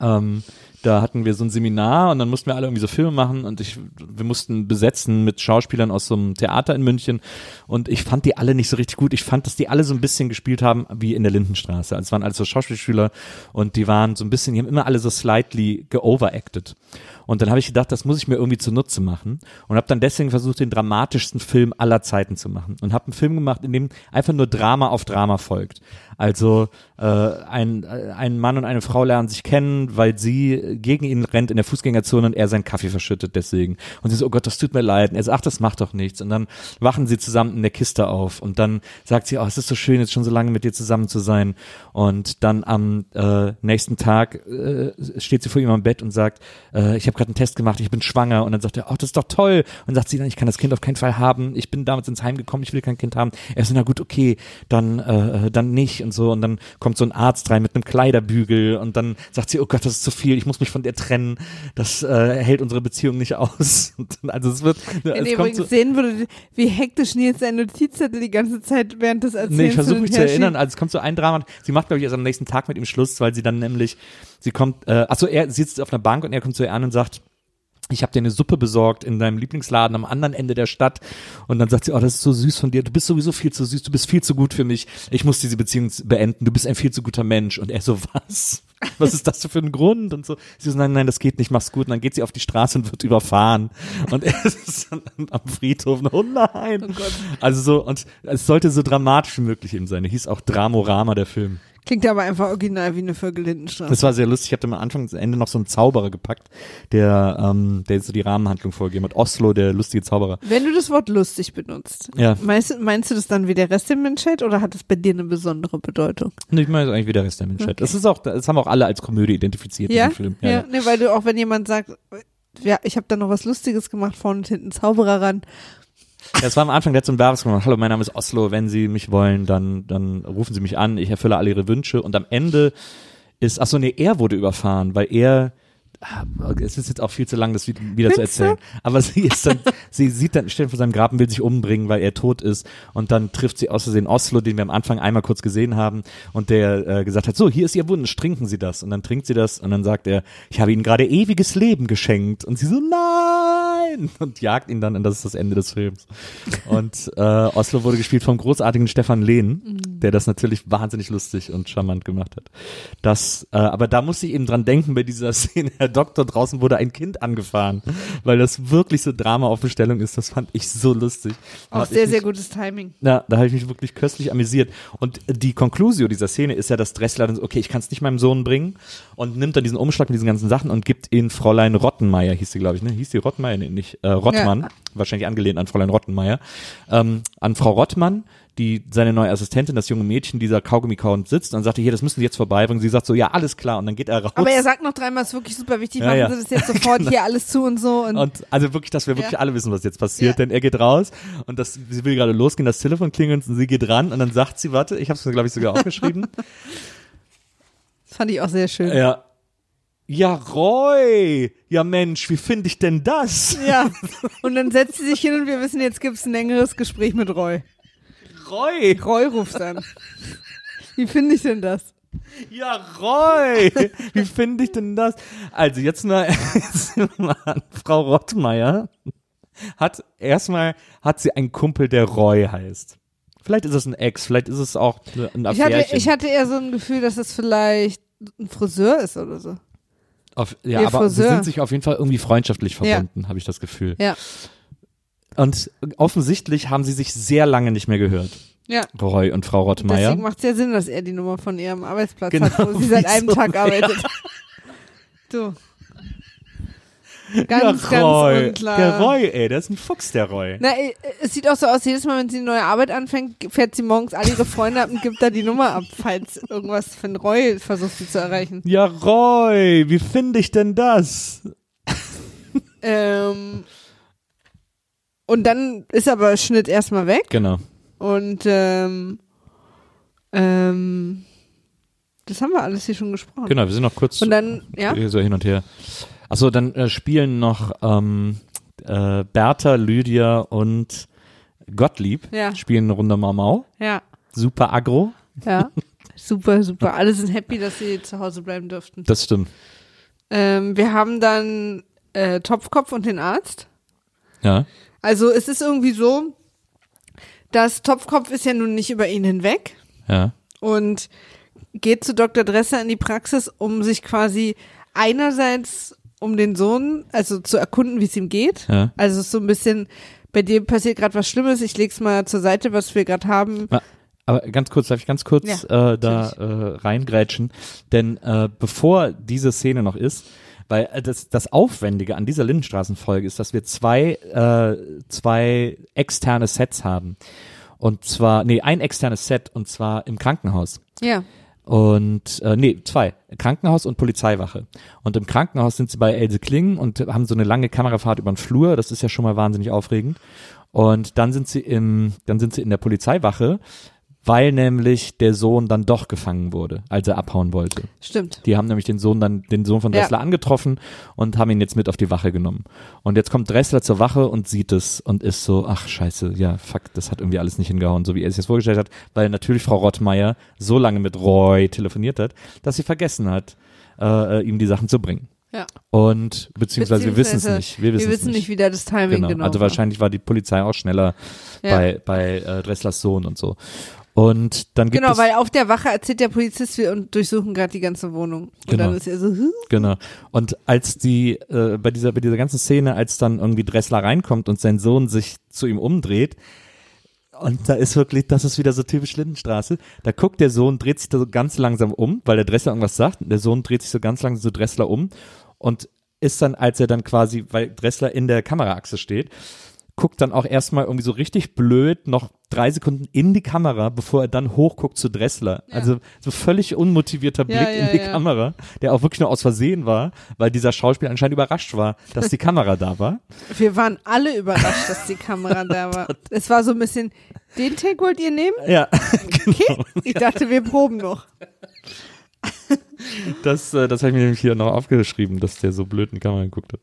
Ähm, da hatten wir so ein Seminar und dann mussten wir alle irgendwie so Filme machen und ich, wir mussten besetzen mit Schauspielern aus so einem Theater in München und ich fand die alle nicht so richtig gut. Ich fand, dass die alle so ein bisschen gespielt haben wie in der Lindenstraße. Also es waren alles so Schauspielschüler und die waren so ein bisschen, die haben immer alle so slightly geoveracted. Und dann habe ich gedacht, das muss ich mir irgendwie zunutze machen und habe dann deswegen versucht, den dramatischsten Film aller Zeiten zu machen und habe einen Film gemacht, in dem einfach nur Drama auf Drama folgt. Also äh, ein, äh, ein Mann und eine Frau lernen sich kennen, weil sie gegen ihn rennt in der Fußgängerzone und er seinen Kaffee verschüttet deswegen. Und sie so, oh Gott, das tut mir leid. Und er sagt, ach, das macht doch nichts. Und dann wachen sie zusammen in der Kiste auf und dann sagt sie, oh, es ist so schön, jetzt schon so lange mit dir zusammen zu sein. Und dann am äh, nächsten Tag äh, steht sie vor ihm am Bett und sagt, äh, ich habe gerade einen Test gemacht, ich bin schwanger. Und dann sagt er, oh, das ist doch toll. Und sagt sie dann, ich kann das Kind auf keinen Fall haben. Ich bin damals ins Heim gekommen, ich will kein Kind haben. Er so, na gut, okay, dann, äh, dann nicht und so. Und dann kommt so ein Arzt rein mit einem Kleiderbügel und dann sagt sie, oh Gott, das ist zu viel, ich muss mich von dir trennen. Das äh, hält unsere Beziehung nicht aus. Also es wird, Wenn es ihr übrigens sehen würdet, wie hektisch Nils seine Notizzettel die ganze Zeit während des Erzählens Nee, ich versuche mich zu erinnern. Also es kommt so ein Drama. Sie macht, glaube ich, erst am nächsten Tag mit ihm Schluss, weil sie dann nämlich, sie kommt, äh, achso, er sitzt auf einer Bank und er kommt zu ihr an und sagt, ich habe dir eine Suppe besorgt in deinem Lieblingsladen am anderen Ende der Stadt. Und dann sagt sie, oh, das ist so süß von dir. Du bist sowieso viel zu süß. Du bist viel zu gut für mich. Ich muss diese Beziehung beenden. Du bist ein viel zu guter Mensch. Und er so, was? Was ist das für ein Grund? Und so, sie so, nein, nein, das geht nicht, mach's gut. Und dann geht sie auf die Straße und wird überfahren. Und er ist dann am Friedhof, oh nein. Also so, und es sollte so dramatisch wie möglich eben sein. Er hieß auch Dramorama, der Film. Klingt aber einfach original wie eine Vögel Lindenstraße. Das war sehr lustig. Ich hatte am Anfang und Ende noch so einen Zauberer gepackt, der, ähm, der so die Rahmenhandlung vorgegeben hat. Oslo, der lustige Zauberer. Wenn du das Wort lustig benutzt, Ja. meinst, du- meinst du das dann wie der Rest der Menschheit oder hat es bei dir eine besondere Bedeutung? Und ich meine, ist eigentlich wie der Rest der Menschheit. Das ist auch, das haben auch alle als Komödie identifiziert Ja, in dem Film. ja, Nee, weil du auch, wenn jemand sagt, ja, ich habe da noch was Lustiges gemacht, vorne und hinten Zauberer ran. Das war am Anfang, Werbes gemacht. Hallo, mein Name ist Oslo. Wenn Sie mich wollen, dann, dann rufen Sie mich an. Ich erfülle alle Ihre Wünsche. Und am Ende ist, ach so, nee, er wurde überfahren, weil er, es ist jetzt auch viel zu lang, das wieder zu erzählen. Aber sie ist dann, sie sieht dann, steht vor seinem Grab und will sich umbringen, weil er tot ist. Und dann trifft sie aus Versehen Oslo, den wir am Anfang einmal kurz gesehen haben. Und der äh, gesagt hat, so, hier ist Ihr Wunsch, trinken Sie das. Und dann trinkt sie das und dann sagt er, ich habe Ihnen gerade ewiges Leben geschenkt. Und sie so, nein! Und jagt ihn dann und das ist das Ende des Films. Und äh, Oslo wurde gespielt vom großartigen Stefan Lehn, der das natürlich wahnsinnig lustig und charmant gemacht hat. Das, äh, aber da musste ich eben dran denken bei dieser Szene, Doktor, draußen wurde ein Kind angefahren, weil das wirklich so Drama auf Bestellung ist. Das fand ich so lustig. Auch sehr, mich- sehr gutes Timing. ja, da habe ich mich wirklich köstlich amüsiert. Und die Conclusio dieser Szene ist ja, dass Dressler dann so, okay, ich kann es nicht meinem Sohn bringen und nimmt dann diesen Umschlag mit diesen ganzen Sachen und gibt ihn Fräulein Rottenmeier, hieß sie, glaube ich, ne? Hieß die Rottenmeier? Nee, nicht, äh, Rottmann, wahrscheinlich angelehnt an Fräulein Rottenmeier, ähm, an Frau Rottmann, die seine neue Assistentin, das junge Mädchen, dieser Kaugummi kauend sitzt und sagte, hier, das müssen Sie jetzt vorbeibringen. Sie sagt so, ja, alles klar. Und dann geht er raus. Aber er sagt noch dreimal, ist wirklich super wichtig, Ja, machen ja. Genau. Sie das jetzt sofort hier alles zu und so. Und, Und also wirklich, dass wir wirklich Ja. alle wissen, was jetzt passiert, denn er geht raus und das, sie will gerade losgehen, das Telefon klingelt und sie geht ran und dann sagt sie, warte, ich habe es glaube ich sogar aufgeschrieben. das fand ich auch sehr schön. ja. Ja, Roy! Ja, Mensch, wie finde ich denn das? Ja. Und dann setzt sie sich hin und wir wissen, jetzt gibt's ein längeres Gespräch mit Roy. Roy! Roy ruft an. Wie finde ich denn das? Ja, Roy! Wie finde ich denn das? Also, jetzt mal, jetzt mal an Frau Rottmeier hat erstmal, hat sie einen Kumpel, der Roy heißt. Vielleicht ist es ein Ex, vielleicht ist es auch ein Ich hatte, Affärchen. ich hatte eher so ein Gefühl, dass es vielleicht ein Friseur ist oder so. Auf, ja, Ihr aber sie Friseur. sind sich auf jeden Fall irgendwie freundschaftlich Ja. verbunden, habe ich das Gefühl. Ja. Und offensichtlich haben sie sich sehr lange nicht mehr gehört, Ja. Roy und Frau Rottmeier. Deswegen macht es ja Sinn, dass er die Nummer von ihrem Arbeitsplatz Genau, hat, wo sie seit einem wieso? Tag arbeitet. Du. Ganz, ja, Roy. ganz unklar. Der Roy, ey, der ist ein Fuchs, der Roy. Na, äh, es sieht auch so aus, jedes Mal, wenn sie eine neue Arbeit anfängt, fährt sie morgens alle ihre Freunde ab und gibt da die Nummer ab, falls irgendwas für einen Roy versucht sie zu erreichen. Ja, Roy, wie finde ich denn das? Ähm, und dann ist aber Schnitt erstmal weg Genau. und ähm, ähm, das haben wir alles hier schon gesprochen. Genau, wir sind noch kurz Und dann, ja, so hin und her. Achso, dann äh, spielen noch ähm, äh, Bertha, Lydia und Gottlieb Ja. spielen eine Runde Mau Mau. ja, Super aggro. ja. Super, super. Alle sind happy, dass sie zu Hause bleiben dürften. Das stimmt. Ähm, wir haben dann äh, Topfkopf und den Arzt. Ja. Also es ist irgendwie so, dass Topfkopf ist ja nun nicht über ihn hinweg Ja. und geht zu Dr. Dresser in die Praxis, um sich quasi einerseits um den Sohn, also zu erkunden, wie es ihm geht. Ja. Also es ist so ein bisschen, bei dir passiert gerade was Schlimmes, ich leg's mal zur Seite, was wir gerade haben. Aber ganz kurz, darf ich ganz kurz äh, da äh, reingrätschen? Denn äh, bevor diese Szene noch ist, weil äh, das, das Aufwendige an dieser Lindenstraßenfolge ist, dass wir zwei, äh, zwei externe Sets haben. Und zwar, nee, ein externes Set und zwar im Krankenhaus. Ja. Und äh, nee, zwei. Krankenhaus und Polizeiwache. Und im Krankenhaus sind sie bei Else Kling und haben so eine lange Kamerafahrt über den Flur. Das ist ja schon mal wahnsinnig aufregend. Und dann sind sie im, dann sind sie in der Polizeiwache, weil nämlich der Sohn dann doch gefangen wurde, als er abhauen wollte. Stimmt. Die haben nämlich den Sohn dann, den Sohn von Ja. Dressler angetroffen und haben ihn jetzt mit auf die Wache genommen. Und jetzt kommt Dressler zur Wache und sieht es und ist so, ach scheiße, ja, fuck, das hat irgendwie alles nicht hingehauen, so wie er sich das vorgestellt hat, weil natürlich Frau Rottmeier so lange mit Roy telefoniert hat, dass sie vergessen hat, äh, ihm die Sachen zu bringen. Ja. Und beziehungsweise, wir wissen es Beziehungsweise, nicht. Wir wissen wir es wissen nicht. nicht, wie da das Timing Genau. genau, also war. wahrscheinlich war die Polizei auch schneller Ja. bei, bei äh, Dresslers Sohn und so. Und dann gibt Genau, es weil auf der Wache erzählt der Polizist, wir und durchsuchen gerade die ganze Wohnung. Und Genau. dann ist er so, huh? Genau. Und als die, äh, bei dieser, bei dieser ganzen Szene, als dann irgendwie Dressler reinkommt und sein Sohn sich zu ihm umdreht, und da ist wirklich, das ist wieder so typisch Lindenstraße, da guckt der Sohn, dreht sich da so ganz langsam um, weil der Dressler irgendwas sagt, und der Sohn dreht sich so ganz langsam zu Dressler um und ist dann, als er dann quasi, weil Dressler in der Kameraachse steht, guckt dann auch erstmal irgendwie so richtig blöd noch drei Sekunden in die Kamera, bevor er dann hochguckt zu Dressler. Ja. Also so völlig unmotivierter Blick Ja, in ja, die ja. Kamera, der auch wirklich nur aus Versehen war, weil dieser Schauspieler anscheinend überrascht war, dass die Kamera da war. Wir waren alle überrascht, dass die Kamera da war. Es war so ein bisschen, den Take wollt ihr nehmen? Ja, Okay. Ich dachte, wir proben noch. das, äh, das habe ich mir nämlich hier noch aufgeschrieben, dass der so blöd in die Kamera geguckt hat.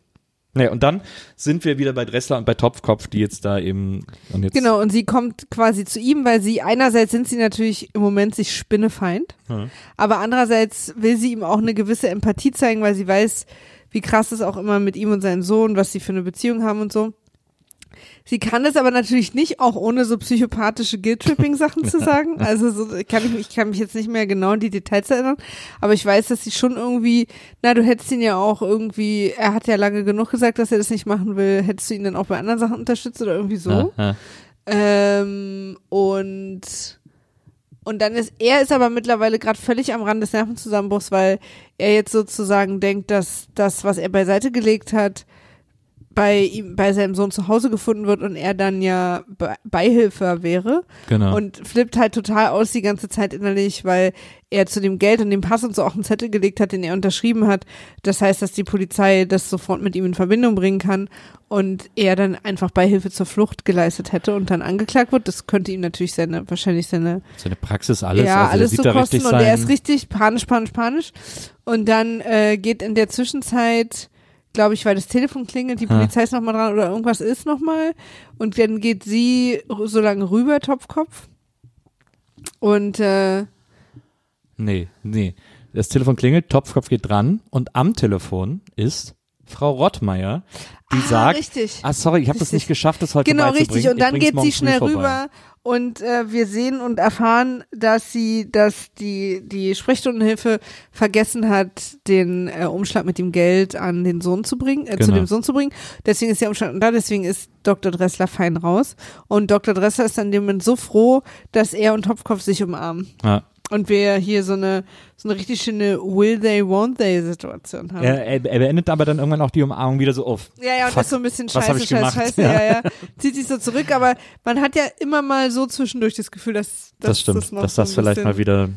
Naja, und dann sind wir wieder bei Dressler und bei Topfkopf, die jetzt da eben und jetzt Genau, und sie kommt quasi zu ihm, weil sie einerseits sind sie natürlich im Moment sich Spinnefeind, Ja. aber andererseits will sie ihm auch eine gewisse Empathie zeigen, weil sie weiß, wie krass es auch immer mit ihm und seinem Sohn, was sie für eine Beziehung haben und so. Sie kann es aber natürlich nicht, auch ohne so psychopathische Guilt-Tripping-Sachen zu sagen. Also so kann ich, mich- ich kann mich jetzt nicht mehr genau an die Details erinnern, aber ich weiß, dass sie schon irgendwie, na, du hättest ihn ja auch irgendwie, er hat ja lange genug gesagt, dass er das nicht machen will, hättest du ihn dann auch bei anderen Sachen unterstützt oder irgendwie so. Ähm, und und dann ist er ist aber mittlerweile gerade völlig am Rand des Nervenzusammenbruchs, weil er jetzt sozusagen denkt, dass das, was er beiseite gelegt hat, bei ihm, bei seinem Sohn zu Hause gefunden wird und er dann ja Be Beihilfer wäre genau. und flippt halt total aus die ganze Zeit innerlich, weil er zu dem Geld und dem Pass und so auch einen Zettel gelegt hat, den er unterschrieben hat. Das heißt, dass die Polizei das sofort mit ihm in Verbindung bringen kann und er dann einfach Beihilfe zur Flucht geleistet hätte und dann angeklagt wird. Das könnte ihm natürlich seine, wahrscheinlich seine, Seine Praxis, alles. ja, also alles der so kosten und er ist richtig panisch, panisch, panisch. Und dann äh, geht in der Zwischenzeit, glaube ich, weil das Telefon klingelt, die. Polizei ist nochmal dran oder irgendwas ist nochmal. Und dann geht sie so lange rüber, Topfkopf. Und äh, Nee, nee. Das Telefon klingelt, Topfkopf geht dran und am Telefon ist Frau Rottmeier, die ah, sagt, richtig. ah sorry, ich habe das nicht geschafft, das heute Genau, richtig. Und dann geht sie schnell rüber und äh, wir sehen und erfahren, dass sie, dass die, die Sprechstundenhilfe vergessen hat, den äh, Umschlag mit dem Geld an den Sohn zu bringen, äh, zu Genau. dem Sohn zu bringen. Deswegen ist der Umschlag da, deswegen ist Dr. Dressler fein raus. Und Dr. Dressler ist dann dem Moment so froh, dass er und Topfkopf sich umarmen. Ja. Und wir hier so eine, so eine richtig schöne Will they, won't they Situation haben. Er, er, er beendet aber dann irgendwann auch die Umarmung wieder so auf. Ja, ja, und Fuck, ist so ein bisschen scheiße, ich scheiße, gemacht? scheiße, Ja. ja. ja, Zieht sich so zurück, aber man hat ja immer mal so zwischendurch das Gefühl, dass, dass Das stimmt, das dass das vielleicht mal wieder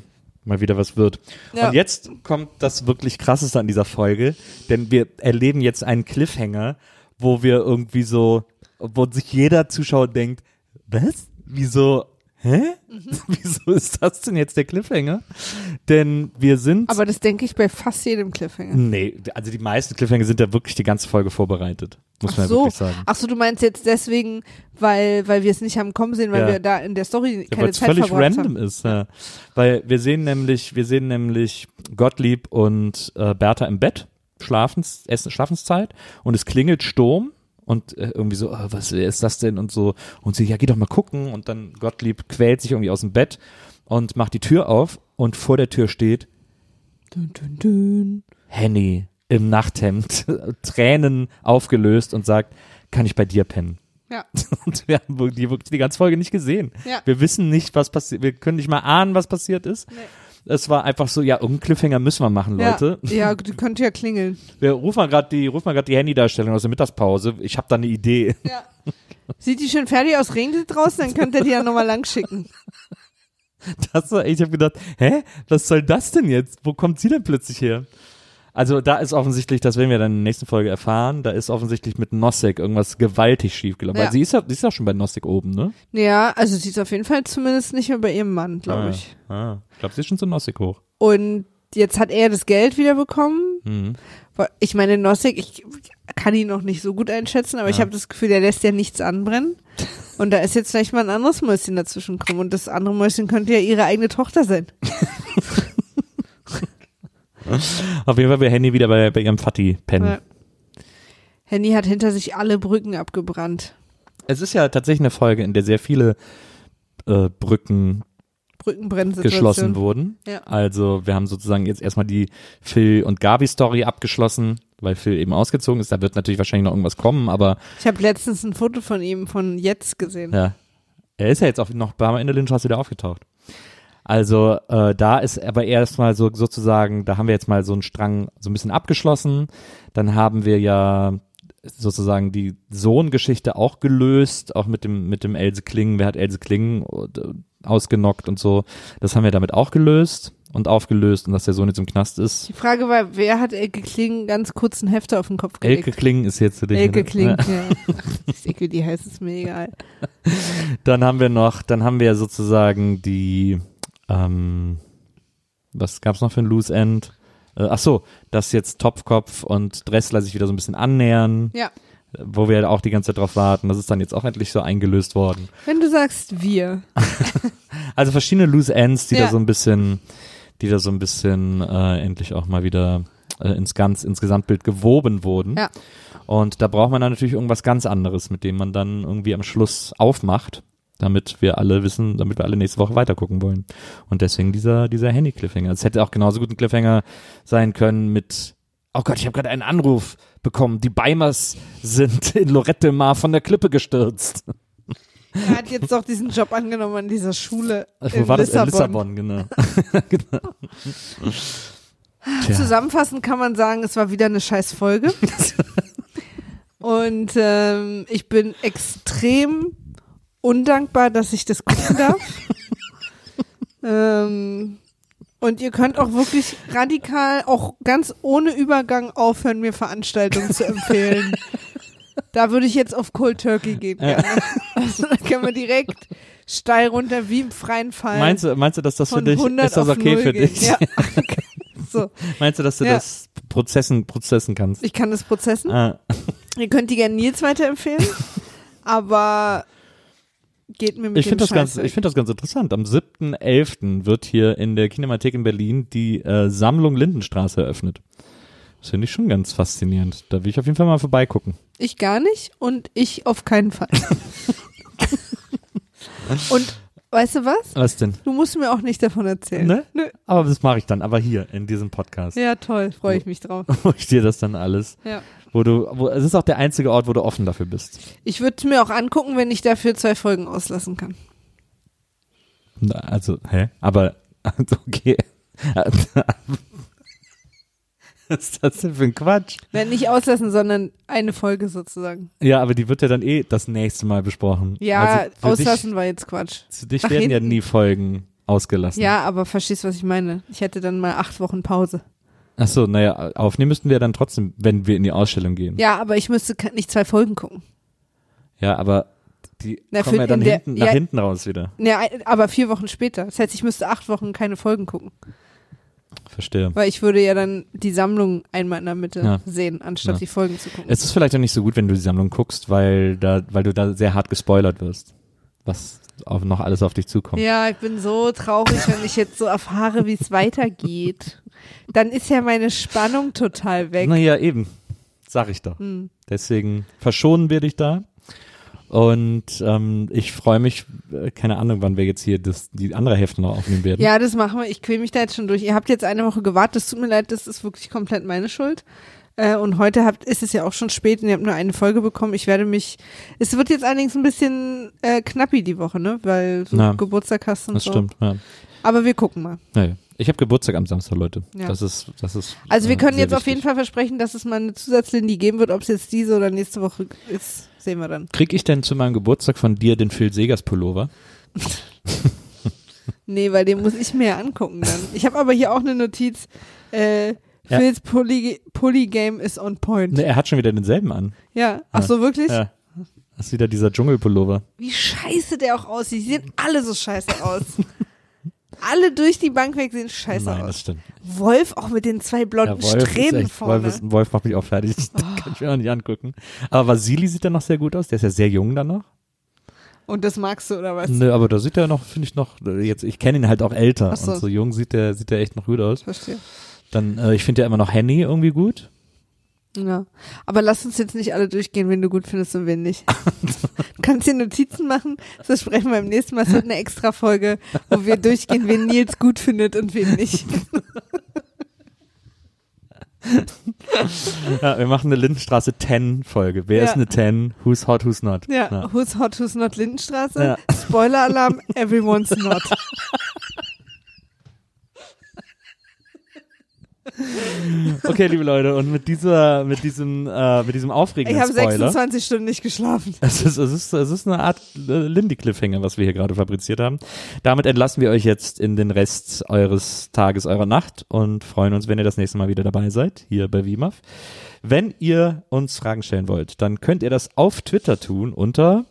mal wieder was wird. Ja. Und jetzt kommt das wirklich krasseste an dieser Folge, denn wir erleben jetzt einen Cliffhanger, wo wir irgendwie so, wo sich jeder Zuschauer denkt, was? Wieso? Hä? Mhm. Wieso ist das denn jetzt der Cliffhanger? Denn wir sind Aber das denke ich bei fast jedem Cliffhanger. Nee, also die meisten Cliffhanger sind ja wirklich die ganze Folge vorbereitet. Muss Ach man ja so. wirklich sagen. Ach so, du meinst jetzt deswegen, weil, weil wir es nicht haben kommen sehen, weil Ja. wir da in der Story Ja, keine weil es Zeit völlig verbracht random haben. ist, ja. Weil wir sehen nämlich, wir sehen nämlich Gottlieb und äh, Bertha im Bett, Schlafens, Essen, Schlafenszeit und es klingelt Sturm und äh, irgendwie so, äh, was ist das denn und so und sie, ja, geh doch mal gucken und dann Gottlieb quält sich irgendwie aus dem Bett und macht die Tür auf und vor der Tür steht Dun, dun, dun. Henny im Nachthemd, Tränen aufgelöst und sagt, kann ich bei dir pennen? Ja. Und wir haben die die ganze Folge nicht gesehen. Ja. Wir wissen nicht, was passiert. Wir können nicht mal ahnen, was passiert ist. Nee. Es war einfach so, ja, irgendeinen Cliffhanger müssen wir machen, Leute. Ja, ja, die könnte ja klingeln. Wir rufen mal gerade die, rufen gerade die Handy-Darstellung aus der Mittagspause. Ich habe da eine Idee. Ja. Sieht die schön fertig aus, regnet draußen, dann könnt ihr die ja nochmal lang schicken. Das war, ich habe gedacht, hä, was soll das denn jetzt? Wo kommt sie denn plötzlich her? Also da ist offensichtlich, das werden wir dann in der nächsten Folge erfahren, da ist offensichtlich mit Nosek irgendwas gewaltig schiefgelaufen. Ja. Weil sie ist ja, sie ist ja schon bei Nosek oben, ne? Ja, also sie ist auf jeden Fall zumindest nicht mehr bei ihrem Mann, glaube ah, ich. Ah, ich glaube, sie ist schon zu Nosek hoch. Und jetzt hat er das Geld wieder bekommen. Mhm. Ich meine, Nossig, ich kann ihn noch nicht so gut einschätzen, aber ich Ja. habe das Gefühl, der lässt ja nichts anbrennen. Und da ist jetzt vielleicht mal ein anderes Mäuschen dazwischen gekommen. Und das andere Mäuschen könnte ja ihre eigene Tochter sein. Auf jeden Fall will Henny wieder bei, bei ihrem Vati pennen. Ja. Henny hat hinter sich alle Brücken abgebrannt. Es ist ja tatsächlich eine Folge, in der sehr viele äh, Brücken geschlossen wurden. Ja. Also wir haben sozusagen jetzt erstmal die Phil und Gabi Story abgeschlossen, weil Phil eben ausgezogen ist. Da wird natürlich wahrscheinlich noch irgendwas kommen, aber Ich habe letztens ein Foto von ihm von jetzt gesehen. ja, er ist ja jetzt auch noch in der Lindstraße wieder aufgetaucht. Also äh, da ist aber erstmal so sozusagen, da haben wir jetzt mal so einen Strang so ein bisschen abgeschlossen. Dann haben wir ja sozusagen die Sohn-Geschichte auch gelöst, auch mit dem mit dem Else Klingen. Wer hat Else Klingen äh, ausgenockt und so? Das haben wir damit auch gelöst und aufgelöst und dass der Sohn jetzt im Knast ist. Die Frage war, wer hat Elke Kling ganz kurz einen Hefter auf den Kopf gelegt? Elke Klingen ist jetzt dich. Elke ne? Kling, Ja. ja. Die heißt, ist mir egal. Dann haben wir noch, dann haben wir sozusagen die, ähm, was gab's noch für ein Loose End? Äh, ach so, dass jetzt Topfkopf und Dressler sich wieder so ein bisschen annähern, Ja. wo wir auch die ganze Zeit drauf warten. Das ist dann jetzt auch endlich so eingelöst worden. Wenn du sagst wir. Also verschiedene Loose Ends, die Ja. da so ein bisschen, die da so ein bisschen äh, endlich auch mal wieder äh, ins ganz ins Gesamtbild gewoben wurden. Ja. Und da braucht man dann natürlich irgendwas ganz anderes, mit dem man dann irgendwie am Schluss aufmacht, damit wir alle wissen, damit wir alle nächste Woche weitergucken wollen. Und deswegen dieser dieser Handy Cliffhanger. Es hätte auch genauso gut ein Cliffhanger sein können mit Oh Gott, ich habe gerade einen Anruf bekommen. Die Beimers sind in Lorette Mar von der Klippe gestürzt. Er hat jetzt doch diesen Job angenommen an dieser Schule Wo in war das? Lissabon. In Lissabon, genau. genau. Tja. Zusammenfassend kann man sagen, es war wieder eine scheiß Folge. Und ähm, ich bin extrem undankbar, dass ich das gucken darf. ähm, und ihr könnt auch wirklich radikal, auch ganz ohne Übergang aufhören, mir Veranstaltungen zu empfehlen. Da würde ich jetzt auf Cold Turkey gehen. Gerne. Also, da können wir direkt steil runter wie im freien Fall. Meinst du, meinst du, dass das für dich, 100 ist das okay 0 für gehen. dich? Ja. so, Meinst du, dass du Ja. das Prozessen, Prozessen kannst? ich kann das prozessen. Ah, Ihr könnt die gerne Nils weiterempfehlen, aber geht mir mit ich finde das ganz, ich finde das ganz interessant. Am 7.11. wird hier in der Kinemathek in Berlin die äh, Sammlung Lindenstraße eröffnet. Das finde ich schon ganz faszinierend. Da will ich auf jeden Fall mal vorbeigucken. Ich gar nicht und ich auf keinen Fall. und weißt du was? Was denn? Du musst mir auch nicht davon erzählen. Ne? Nö. Aber das mache ich dann, aber hier in diesem Podcast, Ja, toll, freue ich mich drauf. wo ich dir das dann alles, Ja. wo du, wo, es ist auch der einzige Ort, wo du offen dafür bist. Ich würde mir auch angucken, wenn ich dafür zwei Folgen auslassen kann. Na, Also, hä? Aber Also, okay. Was ist das denn für ein Quatsch? Nein, nicht auslassen, sondern eine Folge sozusagen. Ja, aber die wird ja dann eh das nächste Mal besprochen. Ja, Also auslassen Dich, war jetzt Quatsch. für dich Nach werden ja hinten. nie Folgen ausgelassen. Ja, aber verstehst, was ich meine? Ich hätte dann mal acht Wochen Pause. Ach so, naja, aufnehmen müssten wir dann trotzdem, wenn wir in die Ausstellung gehen. Ja, aber ich müsste nicht zwei Folgen gucken. Ja, aber die Na, kommen ja dann in der- hinten, nach ja. hinten raus wieder. Ja, aber vier Wochen später. Das heißt, ich müsste acht Wochen keine Folgen gucken. Verstehe. Weil ich würde ja dann die Sammlung einmal in der Mitte Ja. sehen, anstatt Ja. die Folgen zu gucken. Es ist vielleicht auch nicht so gut, wenn du die Sammlung guckst, weil da, weil du da sehr hart gespoilert wirst. Was auch noch alles auf dich zukommt. Ja, ich bin so traurig, wenn ich jetzt so erfahre, wie es weitergeht. Dann ist ja meine Spannung total weg. Naja, eben. Sag ich doch. Hm. Deswegen verschonen wir dich da. Und ähm, ich freue mich, äh, keine Ahnung, wann wir jetzt hier das, die andere Hälfte noch aufnehmen werden. Ja, das machen wir. Ich quäl mich da jetzt schon durch. Ihr habt jetzt eine Woche gewartet. Es tut mir leid, das ist wirklich komplett meine Schuld. Äh, und heute habt, ist es ja auch schon spät und ihr habt nur eine Folge bekommen. Ich werde mich. Es wird jetzt allerdings ein bisschen äh, knappi die Woche, ne? Weil du Na, Geburtstag hast und das so. stimmt. Ja. Aber wir gucken mal. Naja. Ich habe Geburtstag am Samstag, Leute. Ja. Das ist, das ist. Also wir äh, können jetzt auf jeden wichtig. Fall versprechen, dass es mal eine Zusatzlindy geben wird. Ob es jetzt diese oder nächste Woche ist, sehen wir dann. Krieg ich denn zu meinem Geburtstag von dir den Phil Segers Pullover? Nee, weil den muss ich mir ja angucken dann. Ich habe aber hier auch eine Notiz. Äh, Ja. Phil's Poly Polygame is on point. Ne, er hat schon wieder denselben an. Ja, ach so, wirklich? Ja. Das ist wieder dieser Dschungelpullover. Wie scheiße der auch aussieht. Die sehen alle so scheiße aus. alle durch die Bank weg sehen scheiße Nein, aus. das stimmt. Wolf auch mit den zwei blonden Wolf, ist Strähnen echt, vorne. Wolf, ist, Wolf macht mich auch fertig. Das kann ich mir auch nicht angucken. Aber Vasili sieht ja noch sehr gut aus. Der ist ja sehr jung dann noch. Und das magst du, oder was? Nö, aber da sieht er noch, finde ich noch, jetzt, ich kenne ihn halt auch älter. So. Und so jung sieht der, sieht der echt noch gut aus. Verstehe. Dann, äh, ich finde ja immer noch Henny irgendwie gut. Ja. Aber lass uns jetzt nicht alle durchgehen, wen du gut findest und wen nicht. Du kannst dir Notizen machen, das sprechen wir beim nächsten Mal. Es wird eine extra Folge, wo wir durchgehen, wen Nils gut findet und wen nicht. Ja, wir machen eine Lindenstraße 10 Folge. Wer Ja. ist eine 10? Who's hot, who's not? Ja, who's hot, who's not Lindenstraße? Ja. Spoiler-Alarm, everyone's not. Okay, liebe Leute, und mit dieser, mit diesem, äh, mit diesem Ich aufregenden habe Spoiler. 26 Stunden nicht geschlafen. Es ist, es ist, es ist eine Art äh, Lindy-Cliffhanger, was wir hier gerade fabriziert haben. Damit entlassen wir euch jetzt in den Rest eures Tages, eurer Nacht und freuen uns, wenn ihr das nächste Mal wieder dabei seid, hier bei WIMAF. Wenn ihr uns Fragen stellen wollt, dann könnt ihr das auf Twitter tun unter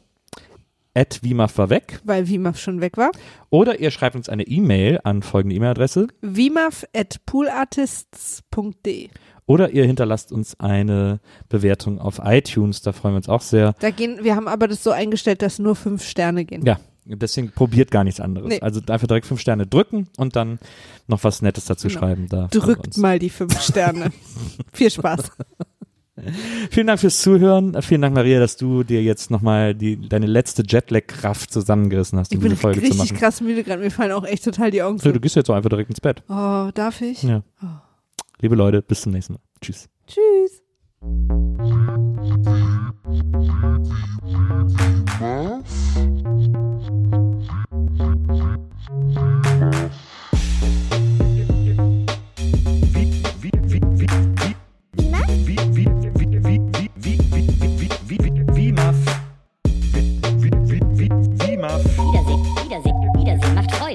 @wimaf war weg Weil Wimaf schon weg war. oder ihr schreibt uns eine E-Mail an folgende E-Mail-Adresse Wimaf at poolartists.de. oder ihr hinterlasst uns eine Bewertung auf iTunes, da freuen wir uns auch sehr. Da gehen, wir haben aber das so eingestellt, dass nur fünf Sterne gehen. Ja, deswegen probiert gar nichts anderes. Nee. Also einfach direkt fünf Sterne drücken und dann noch was Nettes dazu Genau. schreiben. Da Drückt mal die fünf Sterne. Viel Spaß. Vielen Dank fürs Zuhören. Vielen Dank, Maria, dass du dir jetzt nochmal deine letzte Jetlag-Kraft zusammengerissen hast, Ich um bin diese Folge zu richtig machen. krass müde gerade. Mir fallen auch echt total die Augen So, zu. du gehst jetzt auch einfach direkt ins Bett. Oh, darf ich? Ja. Oh. Liebe Leute, bis zum nächsten Mal. Tschüss. Tschüss. Wiedersehen,